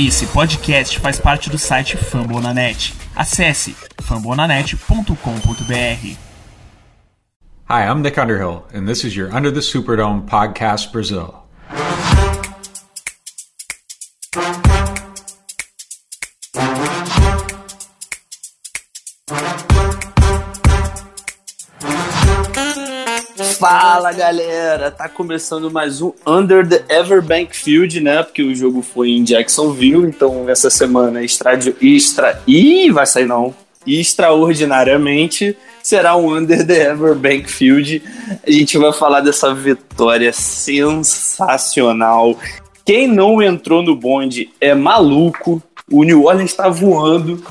Esse podcast faz parte do site Fambonanet. Acesse fambonanet.com.br. Hi, I'm Nick Underhill, and this is your Under the Superdome podcast Brazil. Fala galera, tá começando mais um Under the Everbank Field, né? Porque o jogo foi em Jacksonville, então essa semana extra, extra Ih, vai sair não. Extraordinariamente será um Under the Everbank Field. A gente vai falar dessa vitória sensacional. Quem não entrou no bonde é maluco. O New Orleans está voando,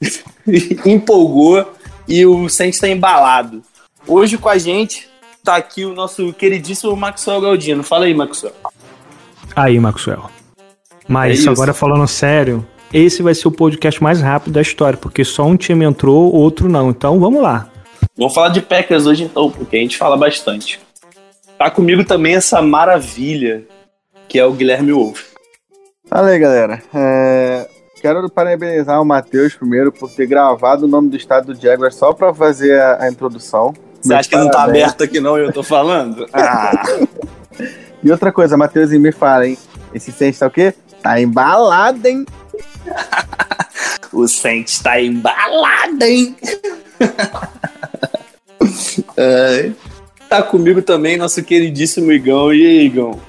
empolgou e o Saints está embalado. Hoje com a gente tá aqui o nosso queridíssimo Maxwell Galdino. Fala aí, Maxwell. Aí, Maxwell. Mas É agora falando sério, esse vai ser o podcast mais rápido da história, porque só um time entrou, outro não. Então vamos lá. Vamos falar de Packers hoje então, porque a gente fala bastante. Tá comigo também essa maravilha, que é o Guilherme Wolff. Fala aí, galera. É, Quero parabenizar o Matheus primeiro por ter gravado o nome do estado do Jaguar só pra fazer a, a introdução. Você acha que não tá aberto aqui não e eu tô falando? Ah, E outra coisa, Matheus e me fala, hein? Esse Saints tá o quê? Tá embalado, hein? o Saints tá embalado, hein? É, tá comigo também nosso queridíssimo Igão. E aí, Igão?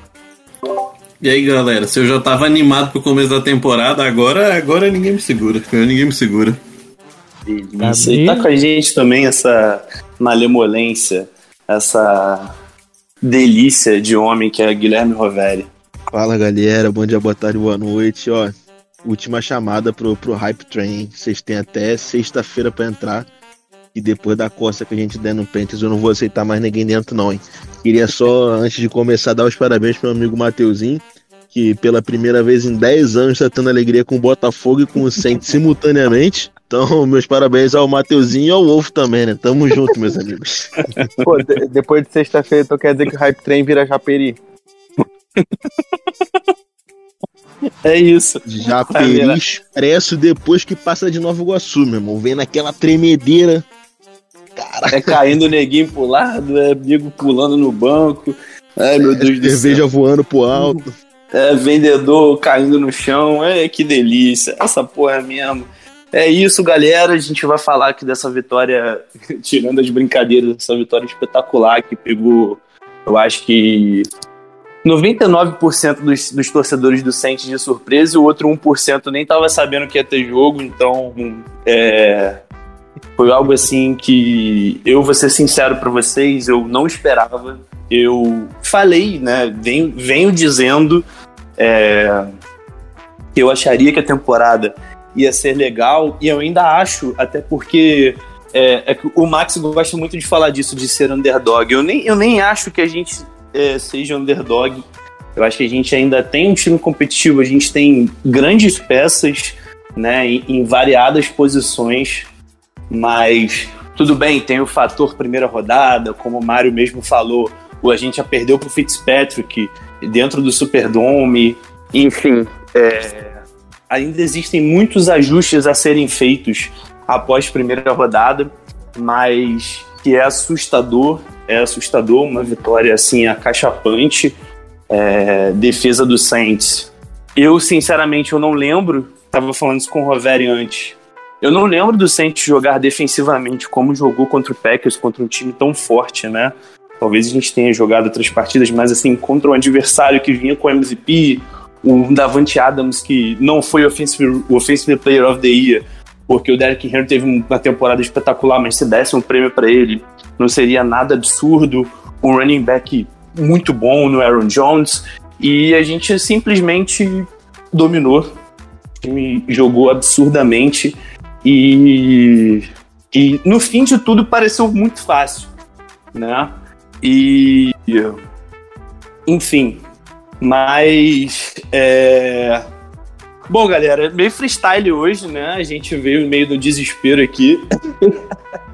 E aí, galera, se eu já tava animado pro começo da temporada, agora, agora ninguém me segura. Ninguém me segura. Isso. E tá com a gente também essa malemolência, essa delícia de homem que é Guilherme Roveri. Fala galera, bom dia, boa tarde, boa noite. Ó, última chamada pro, pro Hype Train. Vocês têm até sexta-feira pra entrar. E depois da costa que a gente der no Panthers, eu não vou aceitar mais ninguém dentro, não, hein? Queria só, antes de começar, dar os parabéns pro meu amigo Mateuzinho, que pela primeira vez em 10 anos tá tendo alegria com o Botafogo e com o Saints simultaneamente. Então, meus parabéns ao Mateuzinho e ao Wolf também, né? Tamo junto, meus amigos. Pô, de- depois de sexta-feira, então quer dizer que o Hype Train vira Japeri. É isso. Japeri expresso depois que passa de Nova Iguaçu, meu irmão. Vem naquela tremedeira. É caindo o neguinho pro lado, é amigo pulando no banco. Ai, meu Deus do céu. cerveja voando pro alto. É, vendedor caindo no chão. É, que delícia. Essa porra mesmo. É isso, galera. A gente vai falar aqui dessa vitória, tirando as brincadeiras, dessa vitória espetacular que pegou, eu acho que 99% dos, dos torcedores do Saints de surpresa e o outro 1% nem tava sabendo que ia ter jogo, então é, foi algo assim que eu vou ser sincero para vocês, eu não esperava. Eu falei, né? Venho, venho dizendo é, que eu acharia que a temporada ia ser legal e eu ainda acho, até porque é, é o Max gosta muito de falar disso, de ser underdog. Eu nem, eu nem acho que a gente é, seja underdog. Eu acho que a gente ainda tem um time competitivo, a gente tem grandes peças né, em, em variadas posições, mas tudo bem, tem o fator primeira rodada, como o Mário mesmo falou, o a gente já perdeu pro Fitzpatrick dentro do Superdome, enfim, é, ainda existem muitos ajustes a serem feitos após primeira rodada, mas que é assustador, é assustador, uma vitória assim acachapante, é, defesa do Saints. Eu, sinceramente, eu não lembro, estava falando isso com o Roveri antes, eu não lembro do Saints jogar defensivamente como jogou contra o Packers, contra um time tão forte, né? Talvez a gente tenha jogado outras partidas, mas assim, contra um adversário que vinha com MVP, o Davante Adams, que não foi offensive, o Offensive Player of the Year, porque o Derrick Henry teve uma temporada espetacular, mas se desse um prêmio para ele, não seria nada absurdo. Um running back muito bom no Aaron Jones, e a gente simplesmente dominou. O time jogou absurdamente e, e no fim de tudo pareceu muito fácil, né? E enfim, mas é... bom, galera, meio freestyle hoje, né? A gente veio meio do desespero aqui.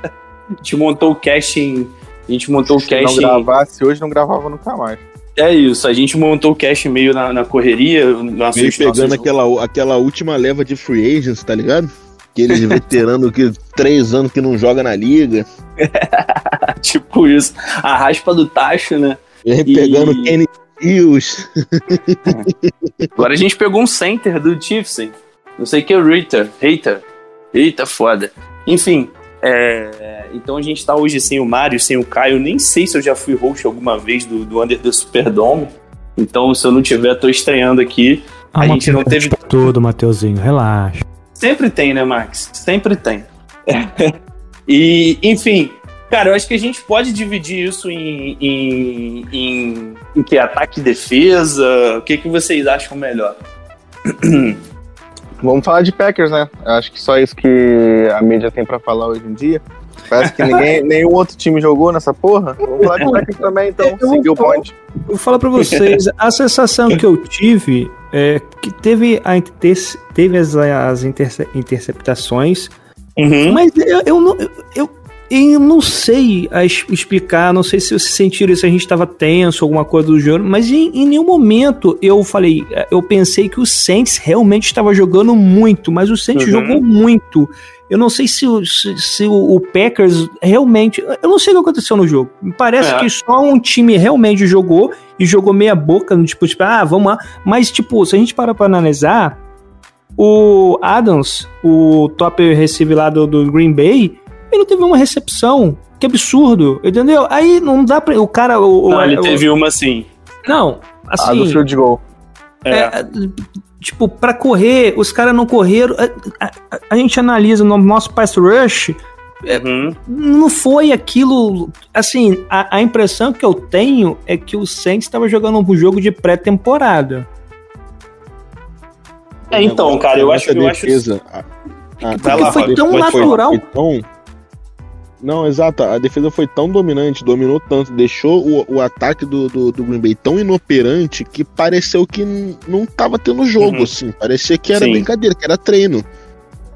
a gente montou o casting, a gente montou o Se não casting. gravasse hoje, não gravava nunca mais. É isso, a gente montou o cast meio na, na correria. Nosso, Meio pegando aquela, aquela última leva de free agents, tá ligado? Aqueles veteranos que três anos que não joga na liga. tipo isso. A raspa do tacho, né? E- pegando Kenny Hughes. Agora a gente pegou um center do Chiefs, hein? Não sei o que, Ritter. Hater. Eita, foda. Enfim, é, então a gente tá hoje sem o Mário, sem o Caio. Nem sei se eu já fui host alguma vez do, do Under the Superdome. Então, se eu não tiver, tô estreando aqui. Há A gente não teve- tudo, Mateuzinho. Relaxa. Sempre tem, né, Max? Sempre tem. e, enfim, cara, eu acho que a gente pode dividir isso em, em, em, em que ataque e defesa. O que, que vocês acham melhor? Vamos falar de Packers, né? Eu acho que só isso que a mídia tem pra falar hoje em dia. Parece que ninguém, nenhum outro time jogou nessa porra. Vamos falar de Packers também, então. Eu- Seguir o ponte. Eu vou falar pra vocês, a sensação que eu tive é que teve, a teve as, as interce- interceptações, Uhum. mas eu, eu não. Eu, eu, eu não sei a es- explicar, não sei se vocês sentiram se a gente estava tenso, alguma coisa do jogo, mas em, em nenhum momento eu falei, eu pensei que o Saints realmente estava jogando muito, mas o Saints Uhum. jogou muito. Eu não sei se, o- se, se o o Packers realmente. Eu não sei o que aconteceu no jogo. Me parece É. que só um time realmente jogou e jogou meia boca, no tipo, tipo, ah, vamos lá. Mas, tipo, se a gente parar pra analisar, o Adams, o top receiver lá do, do Green Bay, ele teve uma recepção. Que absurdo, entendeu? Aí não dá pra. O cara. O, Não, o- ele o- teve uma assim. Não, A do assim. field goal. É. É, tipo, pra correr, os caras não correram. A, a- a gente analisa no nosso pass rush, Uhum. não foi aquilo. Assim, a, a impressão que eu tenho é que o Saints estava jogando um jogo de pré-temporada. É, então, cara, eu acho, eu acho defesa, a- a- lá, foi tão foi- natural. foi tão- Não, exato. A defesa foi tão dominante, dominou tanto, deixou o, o ataque do, do, do Green Bay tão inoperante que pareceu que não tava tendo jogo, Uhum. assim. Parecia que era Sim. brincadeira, que era treino.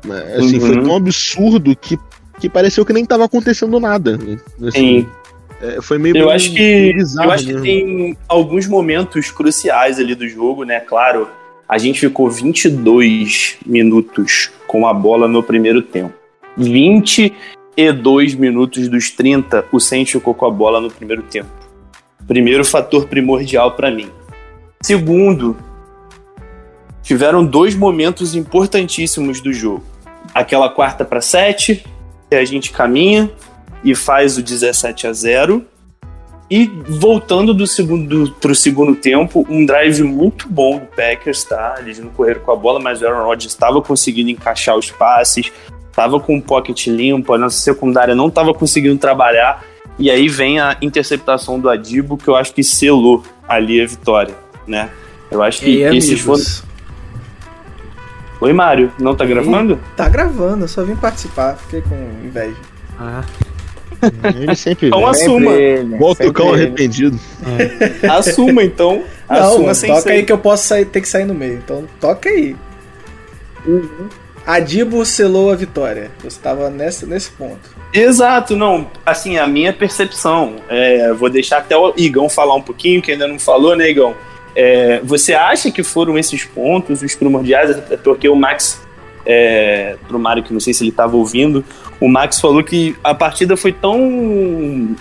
Mas, Assim, Uhum. foi tão absurdo que, que pareceu que nem tava acontecendo nada. Assim, Sim. é, foi meio Eu acho que, bizarro, eu acho que né? tem alguns momentos cruciais ali do jogo, né? Claro, a gente ficou 22 minutos com a bola no primeiro tempo. 22 minutos dos 30, o Saints ficou com a bola no primeiro tempo. Primeiro fator primordial para mim. Segundo, tiveram dois momentos importantíssimos do jogo. Aquela quarta para 7, que a gente caminha e faz o 17 a 0. E voltando do segundo pro segundo tempo, um drive muito bom do Packers, tá? Eles não correram com a bola, mas o Aaron Rodgers estava conseguindo encaixar os passes, estava com o pocket limpo, a nossa secundária não estava conseguindo trabalhar. E aí vem a interceptação do Adibo, que eu acho que selou ali a vitória, né? Eu acho que E aí, esses foram. Oi, Mário, não tá gravando? Tá gravando, eu só vim participar, fiquei com inveja. Ele sempre Então vem. assuma. Volta o cão arrependido. Assuma, então. Não, Assuma toca ser- aí que eu posso sair, ter que sair no meio. Então toca aí. Adibo selou a vitória. Eu estava nesse, nesse ponto. Exato, não. Assim, a minha percepção. é, vou deixar até o Igão falar um pouquinho, que ainda não falou, né, Igão? É, você acha que foram esses pontos os primordiais? Até Porque o Max, é, pro Mário, que não sei se ele estava ouvindo, o Max falou que a partida foi tão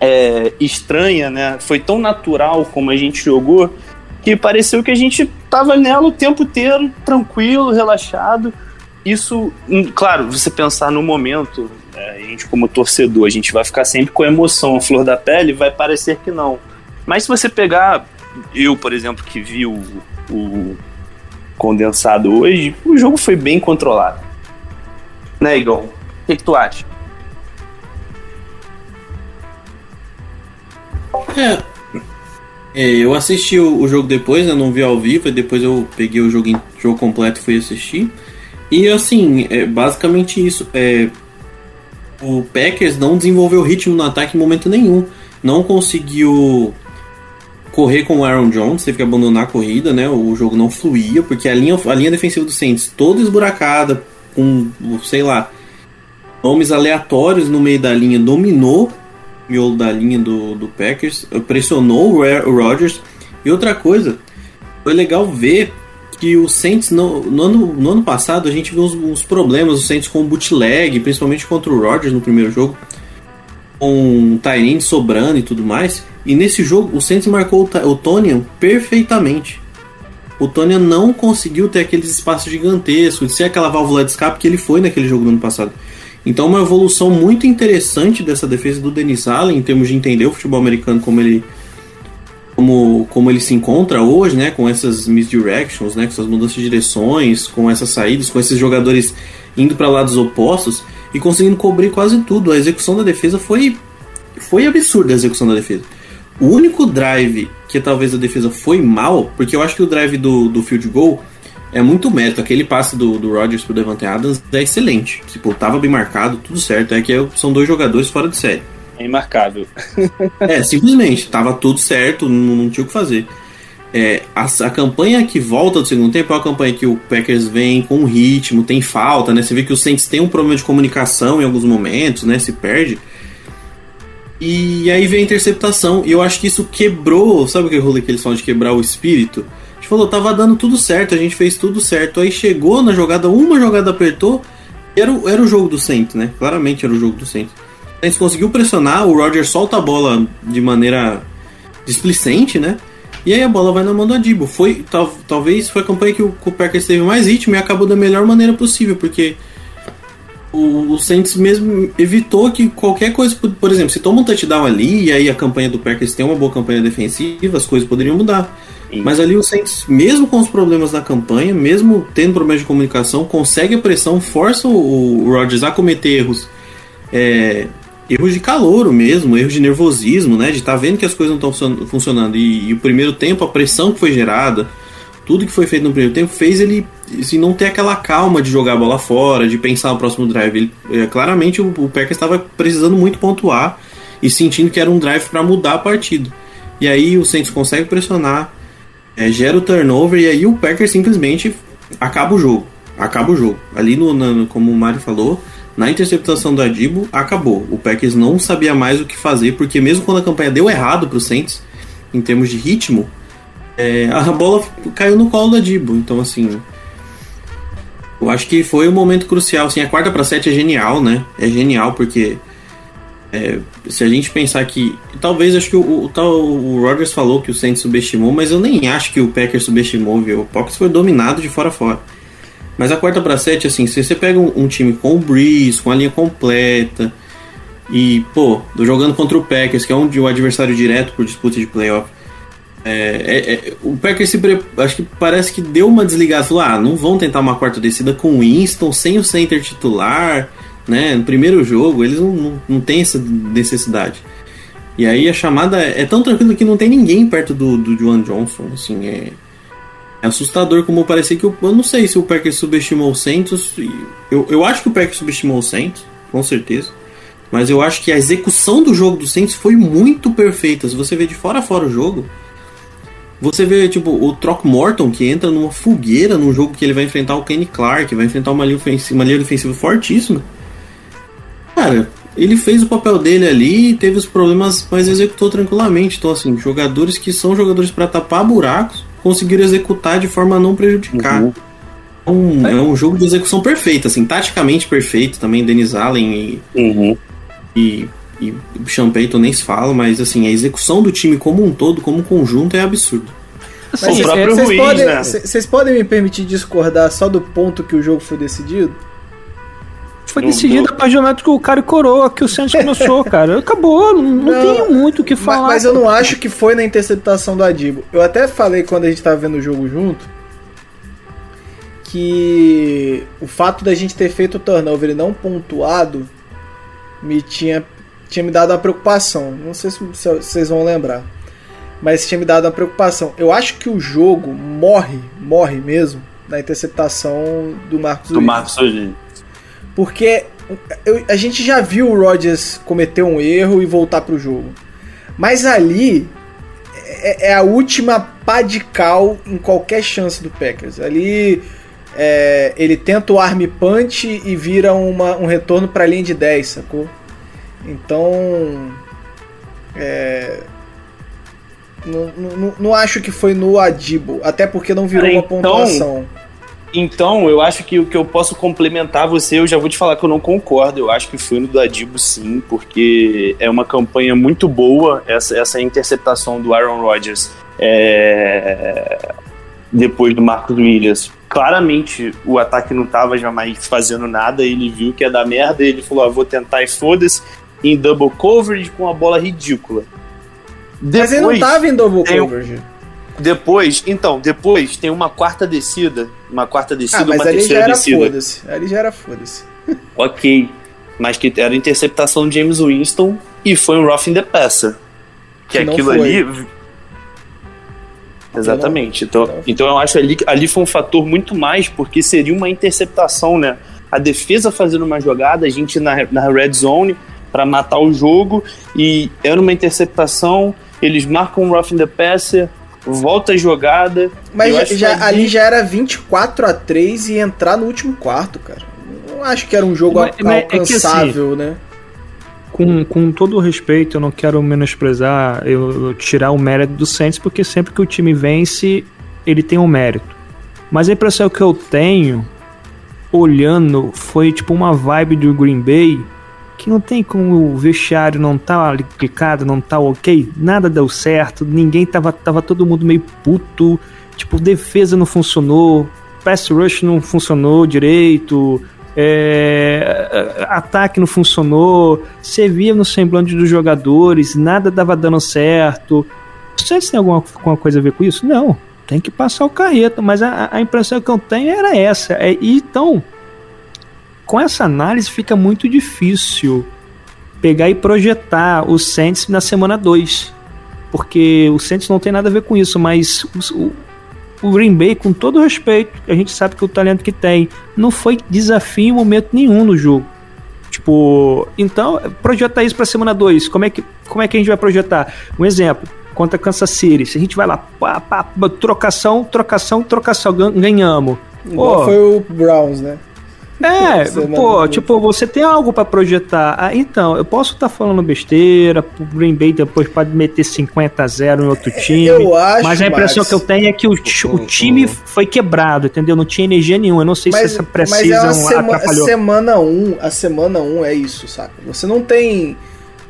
é, estranha, né? Foi tão natural como a gente jogou, que pareceu que a gente tava nela o tempo inteiro, tranquilo, relaxado. Isso, hum, claro, você pensar no momento, é, a gente como torcedor, a gente vai ficar sempre com a emoção, a flor da pele, vai parecer que não. Mas se você pegar, eu, por exemplo, que vi o, o condensado hoje, o jogo foi bem controlado. Né, Igor? O que, que tu acha? É, é, eu assisti o, o jogo depois, né? Não vi ao vivo, depois eu peguei o jogo, jogo completo e fui assistir. E assim, é basicamente isso. É, o Packers não desenvolveu ritmo no ataque em momento nenhum. Não conseguiu correr com o Aaron Jones, teve que abandonar a corrida, né? O jogo não fluía, porque a linha, a linha defensiva do Saints toda esburacada, com, sei lá, nomes aleatórios no meio da linha, dominou miolo da linha do, do Packers, pressionou o o Rodgers. E outra coisa, foi legal ver que o Saints, no, no, ano, no ano passado, a gente viu uns, uns problemas, o Saints com o bootleg, principalmente contra o Rodgers no primeiro jogo, com o Tyrene sobrando e tudo mais. E nesse jogo, o Saints marcou o, o perfeitamente. O Tonian não conseguiu ter aqueles espaços gigantescos, de ser aquela válvula de escape que ele foi naquele jogo do ano passado. Então, uma evolução muito interessante dessa defesa do Dennis Allen, em termos de entender o futebol americano como ele, como, como ele se encontra hoje, né, com essas misdirections, né, com essas mudanças de direções, com essas saídas, com esses jogadores indo para lados opostos e conseguindo cobrir quase tudo. A execução da defesa foi foi absurda a execução da defesa. O único drive que talvez a defesa foi mal, porque eu acho que o drive do, do field goal é muito mérito. Aquele passe do, do Rodgers pro Devante Adams é excelente. Tipo, tava bem marcado, tudo certo. É que é- são dois jogadores fora de série. É imarcável. É, simplesmente, tava tudo certo, não, não tinha o que fazer. É, a, a campanha que volta do segundo tempo é uma campanha que o Packers vem com ritmo, tem falta, né? Você vê que o Saints tem um problema de comunicação em alguns momentos, né? Se perde. E aí vem a interceptação, e eu acho que isso quebrou, sabe aquele rolê que eles falam de quebrar o espírito? A gente falou, tava dando tudo certo, a gente fez tudo certo. Aí chegou na jogada, uma jogada apertou, era, o- era o jogo do Saints, né? Claramente era o jogo do Saints. A gente conseguiu pressionar, o Roger solta a bola de maneira displicente, né? E aí a bola vai na mão do Adibo. Foi, tal, talvez foi a campanha que o, que o Packers teve mais ritmo e acabou da melhor maneira possível, porque o, o Saints mesmo evitou que qualquer coisa, por, exemplo, se toma um touchdown ali e aí a campanha do Packers tem uma boa campanha defensiva, as coisas poderiam mudar. Mas ali o Saints, mesmo com os problemas da campanha, mesmo tendo problemas de comunicação, consegue a pressão, força o, o Rodgers a cometer erros. É, erros de calouro mesmo, erros de nervosismo, né? De estar vendo que as coisas não estão funcionando. E, e o primeiro tempo, a pressão que foi gerada, tudo que foi feito no primeiro tempo, fez ele assim, não ter aquela calma de jogar a bola fora, de pensar no próximo drive. Ele, é, claramente o, o Packers estava precisando muito pontuar e sentindo que era um drive para mudar a partida. E aí o Saints consegue pressionar, é, gera o turnover e aí o Packers simplesmente acaba o jogo. Acaba o jogo. Ali, no, como o Mário falou, na interceptação do Adibo, acabou. O Packers não sabia mais o que fazer, porque mesmo quando a campanha deu errado pro Saints, em termos de ritmo, é, a bola caiu no colo do Adibo. Então, assim, eu acho que foi um momento crucial. Assim, a quarta para sete é genial, né? É genial porque é, se a gente pensar que. Talvez acho que o, o, tal- o Rodgers falou que o Saints subestimou, mas eu nem acho que o Packers subestimou, viu? O Packers foi dominado de fora a fora. Mas a quarta para sete, assim, se você pega um, um time com o Breeze, com a linha completa, e, pô, jogando contra o Packers, que é um, o adversário direto por disputa de playoff. É, é, é, o Packers se acho que parece que deu uma desligada, falou: ah, não vão tentar uma quarta descida com o Winston, sem o center titular, né? No primeiro jogo, eles não, não, não têm essa necessidade. E aí a chamada é tão tranquila que não tem ninguém perto do, do Juan Johnson, assim, é, é assustador como parecia que eu, eu não sei se o Packers subestimou o Santos. Eu, eu acho que o Packers subestimou o Santos, com certeza. Mas eu acho que a execução do jogo do Saints foi muito perfeita. Se você vê de fora a fora o jogo, você vê tipo o Throckmorton que entra numa fogueira num jogo que ele vai enfrentar o Kenny Clark, vai enfrentar uma linha ofensiva, uma linha defensiva fortíssima. Cara, ele fez o papel dele ali, teve os problemas, mas executou tranquilamente. Então assim, jogadores que são jogadores para tapar buracos conseguiram executar de forma a não prejudicar. Uhum. Um- é um jogo de execução perfeito, assim, taticamente perfeito também. Denis Allen e, Uhum. e, e Sean Payton nem se fala, mas assim, a execução do time como um todo, como um conjunto, é absurdo. Mas o próprio Ruiz, podem, né? Vocês podem me permitir discordar só do ponto que o jogo foi decidido? Foi decidido não. apaixonado com o cara e coroa que o Santos começou, cara. Acabou, não, não tenho muito o que falar. Mas, eu não acho que foi na interceptação do Adibo. Eu até falei quando a gente tava vendo o jogo junto que o fato da gente ter feito o turnover e não pontuado me tinha, tinha me dado uma preocupação. Não sei se, se vocês vão lembrar. Mas tinha me dado uma preocupação. Eu acho que o jogo morre, morre mesmo, na interceptação do Marcos Do Williams. Marcos. Porque eu- a gente já viu o Rodgers cometer um erro e voltar pro jogo. Mas ali é, é a última pá de cal em qualquer chance do Packers. Ali é, ele tenta o arm punch e vira uma- um retorno para linha de 10, sacou? Então É, não, não, não acho que foi no Adibo, até porque não virou uma Então- pontuação. Então, eu acho que o que eu posso complementar você, eu já vou te falar que eu não concordo. Eu acho que foi no do Adibo, sim, porque é uma campanha muito boa essa, essa interceptação do Aaron Rodgers é, depois do Marcos Williams. Claramente o ataque não estava jamais fazendo nada, ele viu que ia dar merda, ele falou: ah, vou tentar e foda-se, em double coverage com uma bola ridícula. Mas ele não Depois- tava em double coverage. Depois, então, depois tem uma quarta descida, uma quarta descida, Ah, mas uma ali já terceira era descida. foda-se. Ali já era foda-se. Ok, mas que era interceptação do James Winston e foi um roughing the passer. Que, Que aquilo ali. Exatamente. Então, então eu acho ali ali foi um fator muito mais, porque seria uma interceptação, né? A defesa fazendo uma jogada, a gente na, na red zone para matar o jogo e era uma interceptação. Eles marcam um roughing the passer, volta a jogada. Mas já, ali já era 24 a 3 e entrar no último quarto, cara. Não acho que era um jogo Mas- mas é que alcançável, né? Com, com todo o respeito, eu não quero menosprezar, eu, eu tirar o mérito do Saints, porque sempre que o time vence, ele tem um mérito. Mas a impressão que eu tenho, olhando, foi tipo uma vibe do Green Bay, que não tem como o vestiário não tá clicado, não tá ok, nada deu certo, ninguém tava, tava todo mundo meio puto, tipo, defesa não funcionou, pass rush não funcionou direito, é, ataque não funcionou, você via no semblante dos jogadores, nada dava dando certo. Vocês têm alguma, alguma coisa a ver com isso? Não, tem que passar o carreto, mas a, a impressão que eu tenho era essa. É, então, com essa análise fica muito difícil pegar e projetar o Saints na semana 2. Porque o Saints não tem nada a ver com isso, mas o, o Green Bay, com todo respeito, a gente sabe que o talento que tem, não foi desafio em momento nenhum no jogo. Tipo, então, projeta isso pra semana 2. Como, é que, como é que a gente vai projetar? Um exemplo, contra Kansas City. Se a gente vai lá, pá, pá, trocação, trocação, trocação, gan- ganhamos. Igual Pô, foi o Browns, né? É, pô, do- tipo, você tem algo pra projetar. Ah, então, eu posso estar falando besteira, o Green Bay depois pode meter 50 a 0 em outro time. É, Eu acho, mas a impressão Max, que eu tenho é que o, o time foi quebrado, entendeu? Não tinha energia nenhuma. Eu não sei Mas, se essa mas é uma sema- semana 1, um, a semana 1 um é isso, saca? Você não tem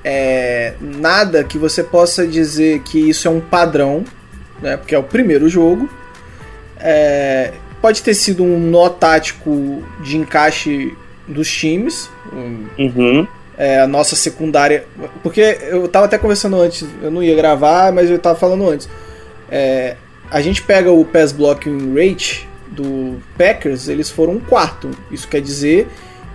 é, nada que você possa dizer que isso é um padrão, né? Porque é o primeiro jogo. É, pode ter sido um nó tático de encaixe dos times. um- Uhum. é, a nossa secundária. Porque eu tava até conversando antes, eu não ia gravar, mas eu tava falando antes. É, a gente pega o pass blocking rate do Packers, eles foram um quarto. Isso quer dizer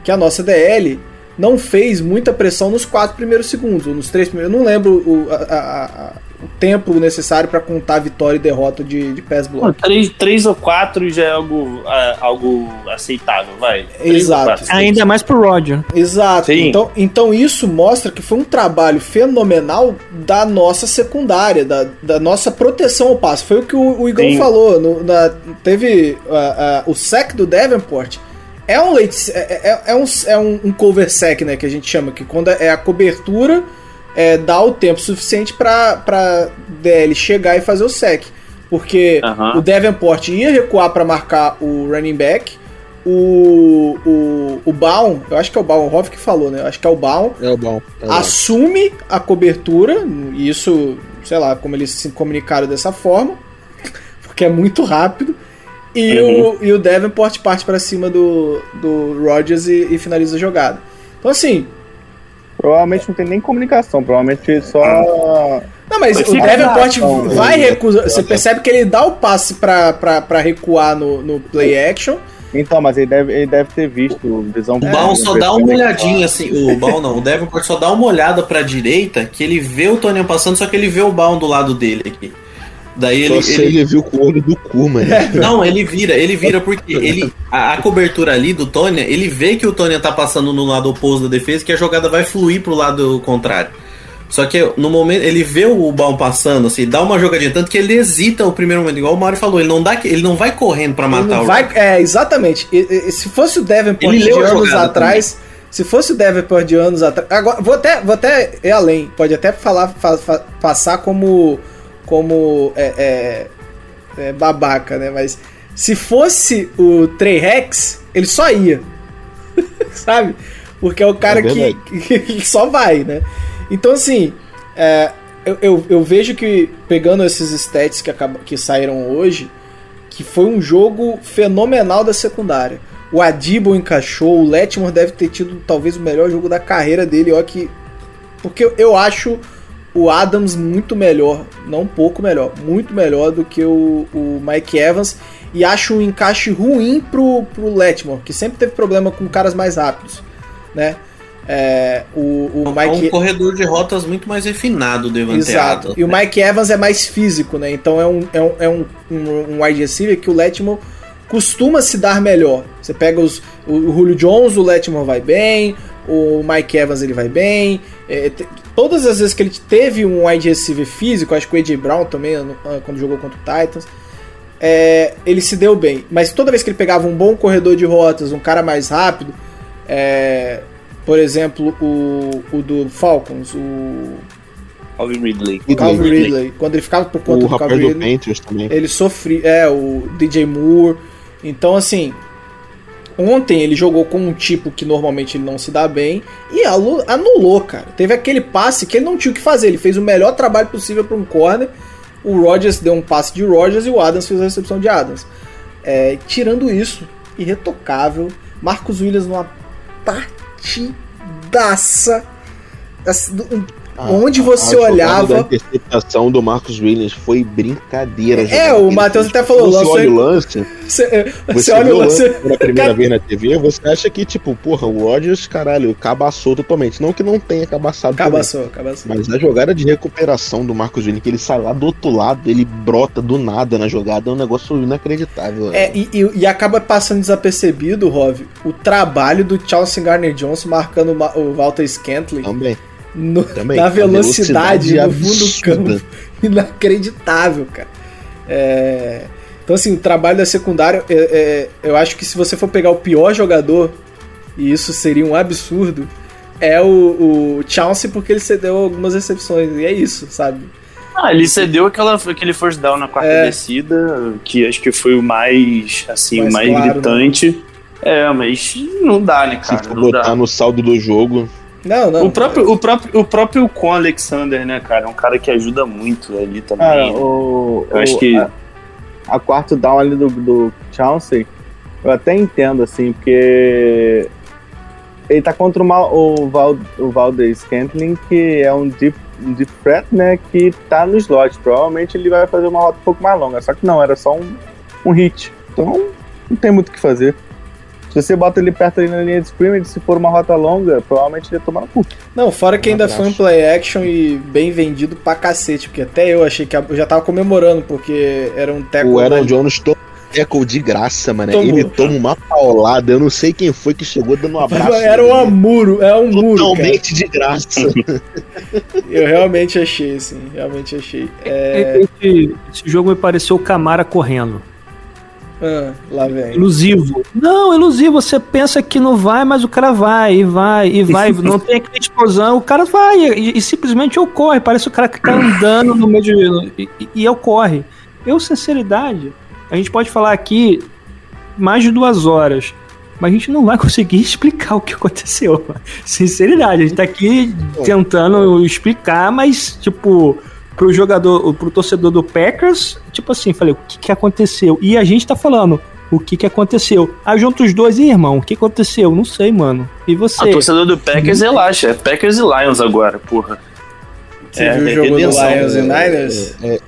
que a nossa DL não fez muita pressão nos quatro primeiros segundos, ou nos três primeiros. Eu não lembro o, a- a- a- o tempo necessário para contar vitória e derrota de, de Pô, block. três, três ou quatro já é algo, ah, algo aceitável, vai. Exato. Ainda mais pro Roger. Exato. Sim. Então, então isso mostra que foi um trabalho fenomenal da nossa secundária, da, da nossa proteção ao passe. Foi o que o, o Igor Sim. falou. no- na- teve ah, ah, o sec do Davenport. É um late, é, é- é um, é um, um cover sec, né, que a gente chama, que quando é a cobertura é, dá o tempo suficiente para para DL chegar e fazer o sec. Porque Aham. o Davenport ia recuar para marcar o running back, o, o, o Baum, eu acho que é o Baum, o Hoff que falou, né? Eu acho que é o Baum, É bom. É bom. assume a cobertura, e isso, sei lá, como eles se comunicaram dessa forma, porque é muito rápido. E, Uhum. o, e o Davenport parte para cima do, do Rodgers e, e finaliza a jogada. Então, assim, Provavelmente não tem nem comunicação, provavelmente só. Não, mas o Davenport não, vai recusar. Você percebe que ele dá o passe pra, pra, pra recuar no, no play action. Então, mas ele deve, ele deve ter visto visão O Baum só dá uma olhadinha assim. O Baum não, o Davenport só dá uma olhada pra direita que ele vê o Tony passando, só que ele vê o Baum do lado dele aqui. Daí ele. ele- ele viu com o olho do cu, mano. Não, ele vira, ele vira porque ele a, a cobertura ali do Tony, ele vê que o Tony tá passando no lado oposto da defesa, que a jogada vai fluir pro lado contrário. Só que no momento ele vê o Baum passando, assim, dá uma jogadinha tanto que ele hesita o primeiro momento, igual o Mario falou, ele não dá, ele não vai correndo pra Ele matar não o vai, é, exatamente. E- e- se fosse o Davenport Ele de anos atrás, Se fosse o Davenport de anos atrás. Agora, vou até, vou até ir além. Pode até falar, fa- fa- passar como. Como. É, é, é, babaca, né? Mas se fosse o Trey Rex, ele só ia. Sabe? Porque é o cara É que, verdade. que só vai, né? Então, assim. é, eu, eu, eu vejo que, pegando esses stats que, acaba, que saíram hoje, que foi um jogo fenomenal da secundária. O Adibo encaixou, o Letmore deve ter tido talvez o melhor jogo da carreira dele, ó que porque eu acho o Adams muito melhor, não um pouco melhor, muito melhor do que o, o Mike Evans e acho um encaixe ruim pro, pro Letmore, que sempre teve problema com caras mais rápidos, né? É, o, o É um Mike corredor de rotas muito mais refinado, Devante Exato. Adams, E o né? Mike Evans é mais físico, né? Então é um, é um, é um, um, wide receiver que o Letmore costuma se dar melhor. Você pega os, o, o Julio Jones, o Letmore vai bem, o Mike Evans ele vai bem. É, todas as vezes que ele teve um wide receiver físico, acho que o AJ Brown também, ah, quando jogou contra o Titans, é, ele se deu bem. Mas toda vez que ele pegava um bom corredor de rotas, um cara mais rápido, é, por exemplo, o, o do Falcons, o Calvin Ridley. o Calvin Ridley, quando ele ficava por conta O do Calvin Ridley, Panthers também. ele sofria. É, o DJ Moore. Então, assim. Ontem ele jogou com um tipo que normalmente ele não se dá bem e anulou, cara. Teve aquele passe que ele não tinha o que fazer. Ele fez o melhor trabalho possível para um corner. O Rodgers deu um passe de Rodgers e o Adams fez a recepção de Adams. É, tirando isso, irretocável. Marcos Williams numa partidaça. Assim, onde você a olhava. da interceptação do Marcos Williams foi brincadeira. a É, o Matheus até falou, Você olha o lance, Você, você você olha o lance. pela primeira vez na TV, você acha que, tipo, porra, o Rodgers, caralho, cabaçou totalmente. Não que não tenha cabaçado também. Cabaçou, cabaçou. Mas a jogada de recuperação do Marcos Williams, que ele sai lá do outro lado, ele brota do nada na jogada, é um negócio inacreditável. É, e, e- e acaba passando desapercebido, Rov, o trabalho do Chelsea Garner Johnson marcando o Ma- o Walter Scantling Também. No- Também. na A velocidade, velocidade no fundo do campo. Inacreditável, cara. É, Então, assim, o trabalho da secundária, é- é- eu acho que se você for pegar o pior jogador, e isso seria um absurdo, é o, o porque ele cedeu algumas recepções, e é isso, sabe? Ah, ele cedeu aquela, aquele first down na quarta É. descida, que acho que foi o mais, assim, Mais o mais claro, né? gritante. É, mas não dá, né, Se cara? for Não botar dá. no saldo do jogo, Não, não. O próprio, o, próprio, o próprio Con Alexander, né, cara? É um cara que ajuda muito ali também. Cara, o, Eu acho o- que- a, a quarto down ali do, do Chauncey, eu até entendo, assim, porque ele tá contra o, Mal- o, Val, o Valdez Scantling, que é um deep, um deep threat, né, que tá no slot. Provavelmente ele vai fazer uma rota um pouco mais longa, só que não, era só um, um hit. Então, não tem muito o que fazer. Se você bota ele perto ali na linha de scrimmage, se for uma rota longa, provavelmente ele ia tomar no cu. Não, fora que ainda foi um play action e bem vendido pra cacete, porque até eu achei que a- eu já tava comemorando, porque era um tackle. o Aaron Jones toma tackle de graça, mano. Tomou. Ele toma uma paulada, eu não sei quem foi que chegou dando um abraço. Era um muro, é um muro, cara. Totalmente de graça. Eu realmente achei, assim, realmente achei. É... Esse, esse jogo me pareceu o Camara correndo. Ah, lá vem. Ilusivo. Não, ilusivo. Você pensa que não vai, mas o cara vai, e vai, e vai. não tem aquela explosão, o cara vai e, e simplesmente ocorre. Parece o cara que tá andando no meio de. E, e, e ocorre. Eu, sinceridade, a gente pode falar aqui mais de duas horas. Mas a gente não vai conseguir explicar o que aconteceu. Sinceridade, a gente tá aqui tentando explicar, mas, tipo, pro jogador, pro torcedor do Packers, tipo assim, falei, o que que aconteceu? E a gente tá falando, o que que aconteceu? Aí junto os dois, e irmão, o que aconteceu? Não sei, mano. E Ah, você? o torcedor do Packers relaxa. É Packers e Lions agora, porra. Você É, viu o é jogo do Lions e É, Niners? é,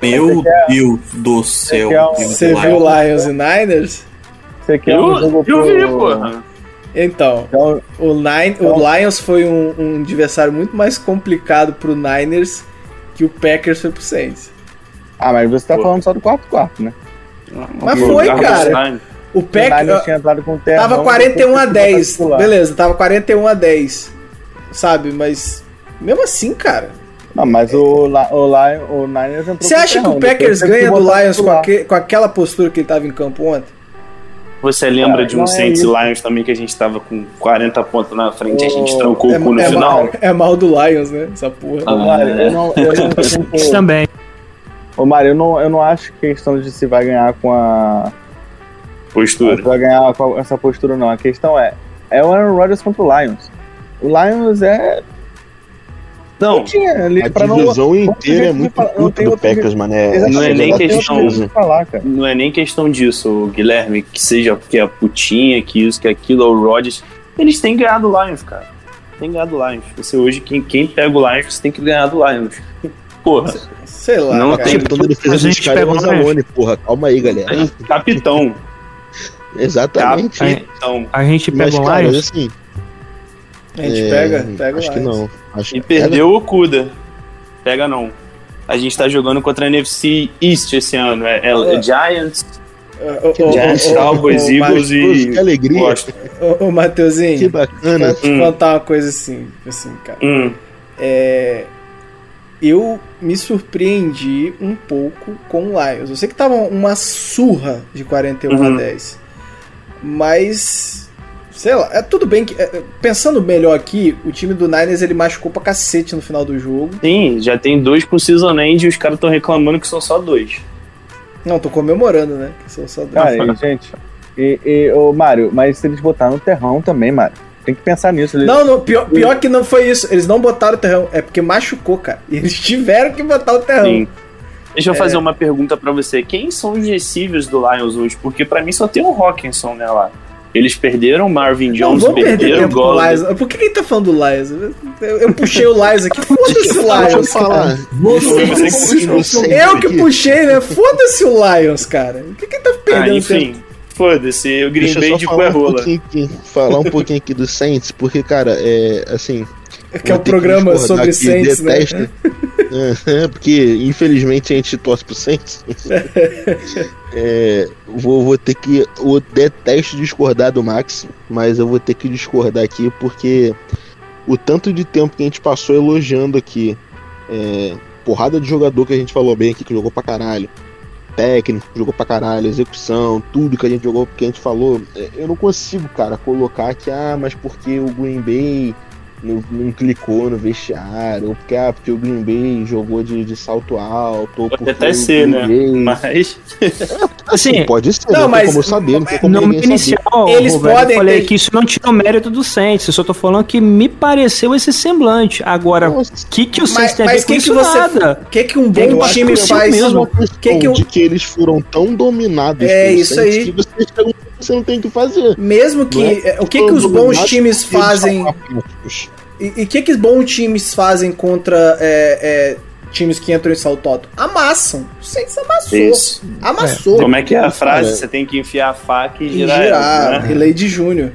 Meu Deus do céu. Você viu Lions e Niners? Você quer Eu, um jogo eu vi, pro- porra. Então, Então, o, Nine, o Lions foi um, um adversário muito mais complicado pro Niners que o Packers foi pro Saints. Ah, mas você tá Pô. falando só do quarto quarto, né? Mas O foi, cara. O O Niners Packers tinha entrado com terra. tava 41 a 10. Beleza, tava 41 a 10. Sabe, mas mesmo assim, cara. Não, mas o, La- o, Lion, o Niners entrou Você com acha que o Packers ganha do Lions com, aque- com aquela postura que ele tava em campo ontem? Você lembra Cara, de um é Saints e isso. Lions também que a gente tava com 40 pontos na frente e a gente trancou É, o cu no é final? mal, é mal do Lions, né? Essa porra. Ah, Mário, eu não, eu não, tipo, também. Ô, Mário, eu não, eu não acho que questão de se vai ganhar com a. Se Postura. vai ganhar com essa postura, não. A questão é. É o Aaron Rodgers contra o Lions. O Lions é. Não, tinha ali A pra não. divisão inteira é muito não puta do jeito. Packers, mano. É, Exatamente, Não é nem não questão- falar, cara. não é nem questão disso, Guilherme, que seja porque é putinha, que isso, que aquilo, é o Rodgers. Eles têm ganhado o Lions, cara. Tem ganhado o Lions. Você hoje, quem, quem pega o Lions, você tem que ganhar do Lions. Porra, Sei lá. Não cara. tem- Tipo, quando ele fez A a gente pega o Zanoni, porra. Calma aí, galera. capitão. Exatamente. Capitão. A gente pega Mas, o cara, Lions. assim, A gente é, pega, pega Acho o que não. Acho E que perdeu o Kuda. Pega não. A gente tá jogando contra a NFC East esse ano. É, é Ah. Giants, ô, Giants, ô, Cowboys, Eagles e Que alegria. Ô, ô, Mateuzinho, Que bacana. vou te Hum. contar uma coisa assim, assim, cara. Hum, É, eu me surpreendi um pouco com o Lions. Eu sei que tava uma surra de 41 Uhum. a 10. Mas, sei lá, é tudo bem que. é, pensando melhor aqui, o time do Niners ele machucou pra cacete no final do jogo. sim, já tem dois com Season End e os caras estão reclamando que são só dois. Não, tô comemorando, né? Que são só dois. Cara, e, gente. E, e, ô, Mário, mas se eles botaram no terrão também, Mário. Tem que pensar nisso. Eles- Não, não, pior, pior que não foi isso. Eles não botaram o terrão. É porque machucou, cara. E eles tiveram que botar o terrão. Sim. Deixa É. eu fazer uma pergunta pra você. Quem são os receivers do Lions hoje? Porque pra mim só tem o Hawkinson, né, lá. Eles perderam o Marvin Não Jones, vamos perder perderam. Lions. Por que, ele tá falando do Lions? Eu, eu puxei o Lions aqui. Foda-se o Lions. Você Você puxou. Eu que puxei, né? Foda-se o Lions, cara. Por que, que ele tá Ah, perdendo enfim. tempo? Foda-se, o Green Deixa eu Bay de falar um, aqui, falar um pouquinho aqui do Saints, porque, cara, é assim. Que é o programa sobre Saints, né? detesta. Aham, porque, infelizmente, a gente torce pro Saints. É, vou, vou ter que. Eu detesto discordar do Max, mas eu vou ter que discordar aqui porque o tanto de tempo que a gente passou elogiando aqui, é, porrada de jogador que a gente falou bem aqui, que jogou pra caralho, técnico, jogou pra caralho, execução, tudo que a gente jogou, que a gente falou, é, eu não consigo, cara, colocar que, ah, mas porque o Green Bay não, não clicou no vestiário, ou porque, ah, porque o Green Bay jogou de, de salto alto, ou Pode até o ser, né? Bay- Mas. Assim, Pode ser, Não, não, mas- tem como eu saber, não tem como no ninguém saber. inicial, Eles Roberto, podem eu falei ter- que isso não tira o mérito do Saints. Eu só tô falando que me pareceu esse semblante. Agora, o que, que o Saints tem a ver mas com que, que isso? você. Nada. O que, que um bom time o seu faz? mesmo. que que eu- de que eles foram tão dominados É, pelo isso Saints aí. que você, chega ponto que você não tem o que fazer. Mesmo que. Não é, o que, que os bons times fazem. E o que, que os bons times fazem contra é, é, times que entram em salto alto? Amassam. O Saints amassou. Isso. Amassou. Como é que é a frase? Você tem que enfiar a faca e E girar, girar. ela, né? Relay de Júnior.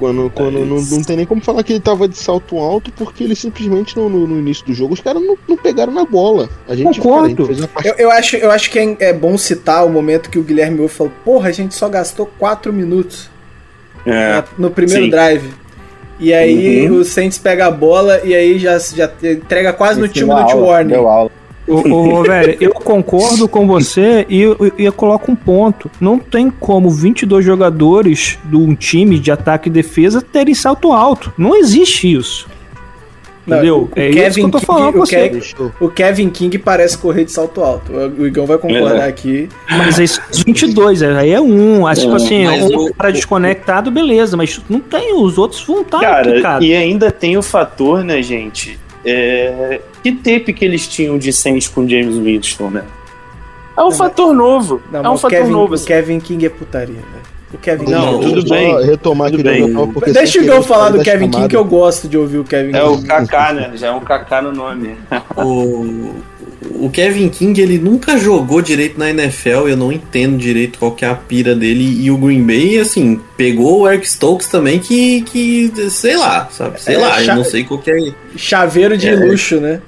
Quando, quando não, não tem nem como falar que ele tava de salto alto, porque ele simplesmente no, no- no início do jogo, os caras não, não pegaram na bola. A gente, cara, a gente Concordo. fez uma partida Eu, eu acho, eu acho que é, é bom citar o momento que o Guilherme Wolff falou: Porra, a gente só gastou 4 minutos É. na- no primeiro sim. drive. E aí Uhum. o Saints pega a bola e aí já, já entrega quase no Esse time deu do aula. Ô, ô, velho, eu concordo com você e eu, eu, eu coloco um ponto. Não tem como 22 jogadores de um time de ataque e defesa terem salto alto. Não existe isso. Não, Entendeu? o é isso que Kevin eu tô King- falando com o você. Kevin- O Kevin King parece correr de salto alto. O Igão vai concordar É. aqui. Mas os 22, aí é um. Aí, tipo É, assim, mas um o- cara desconectado, beleza. Mas não tem, os outros vão estar Cara, e ainda tem o fator, né, gente? É... Que tape que eles tinham de Saints com James Winston, né? É um mas- fator novo. Não, é um o fator Kevin, novo. o assim. Kevin King é putaria, velho. O Kevin Não, King. tudo bem. retomar Tudo aqui bem. porque Deixa o Igão querer falar do Kevin King que eu gosto de ouvir o Kevin É o King. Kaká, né? Já é um Kaká no nome. O, o Kevin King, ele nunca jogou direito na NFL, eu não entendo direito qual que é a pira dele. E o Green Bay, assim, pegou o Eric Stokes também, que, que sei lá, sabe? Sei É, lá, eu não sei qual que é. Chaveiro de É. luxo, né?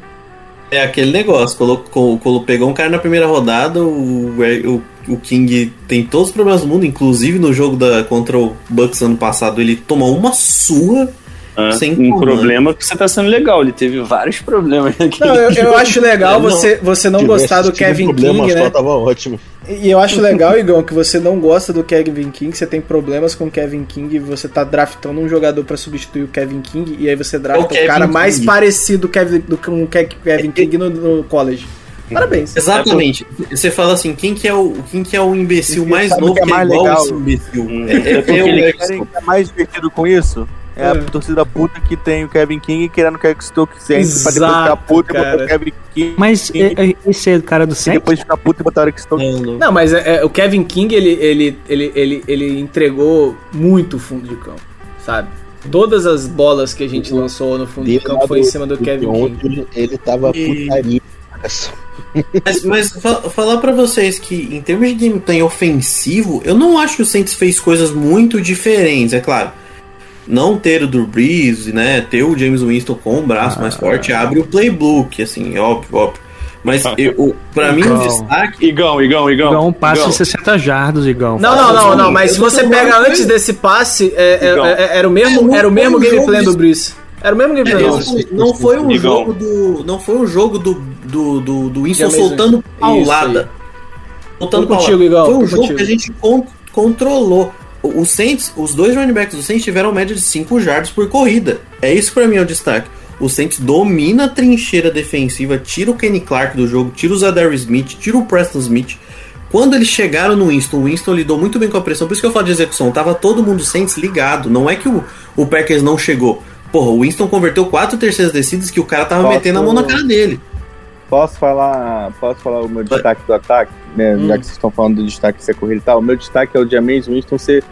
É aquele negócio, colocou, colocou, pegou um cara na primeira rodada, o, o, o King tem todos os problemas do mundo, inclusive no jogo da, contra o Bucks ano passado, ele tomou uma sua. Ah, Sem um problema que você tá sendo legal. Ele teve vários problemas aqui. Não, eu, eu acho legal Não. você, você não gostar do Kevin problema King, né? tava ótimo. E eu acho legal, Igão, que você não gosta do Kevin King, você tem problemas com o Kevin King e você tá draftando um jogador pra substituir o Kevin King e aí você drafta O o, cara mais King. parecido Kevin, do, com o Ke- Kevin King no, no college. Parabéns. Exatamente. Você fala assim, quem que é o, quem que é o imbecil mais o que novo é que é mais igual legal? esse imbecil? É, é, é porque é o- ele é- é mais divertido com isso? É a É. torcida puta que tem o Kevin King querendo que o Stoke sempre pra depois Exato, ficar puto e botar o Kevin King Mas é, é, esse é o cara do e Saints? depois ficar puto e botar o Eric Stoke. Não, não. Não, mas é- é, o Kevin King, ele, ele, ele, ele, ele entregou muito fundo de campo, sabe? Todas as bolas que a gente lançou no fundo de campo foi em cima do Kevin King. Ele tava E- putaria. Mas, mas fa- falar pra vocês que, em termos de gameplay ofensivo, eu não acho que o Saints fez coisas muito diferentes, é claro. Não ter o Drew Brees, né? Ter o James Winston com o braço mais forte abre o playbook, assim, é óbvio, óbvio. Mas eu, o- pra mim o destaque. Igão, Igão, Igão. Igão, um passe Igão. de 60 jardas, Igão. Não, não, não, não, mas se Eu você pega antes desse passe, é- é- é- era o mesmo, É, era o não mesmo foi um gameplay jogo do Breeze. Era o mesmo É, gameplay. não, não foi um Igão. jogo do. Não foi um jogo do, do, do, do Winston soltando paulada. Soltando paulada. Foi um jogo contigo. que a gente con- controlou. O Saints, os dois running backs do Saints tiveram média de 5 jardas por corrida. É isso pra mim é o destaque. O Saints domina a trincheira defensiva, tira o Kenny Clark do jogo, tira o Zadar Smith, tira o Preston Smith. Quando eles chegaram no Winston, o Winston lidou muito bem com a pressão. Por isso que eu falo de execução. Tava todo mundo Saints ligado. Não é que o, o Packers não chegou. Porra, o Winston converteu quatro terceiras descidas que o cara tava Posso- metendo a mão na cara dele. Posso falar, posso falar o meu destaque do ataque? Né, Hum. Já que vocês estão falando do destaque ser corrida e tal, o meu destaque é o James Winston ser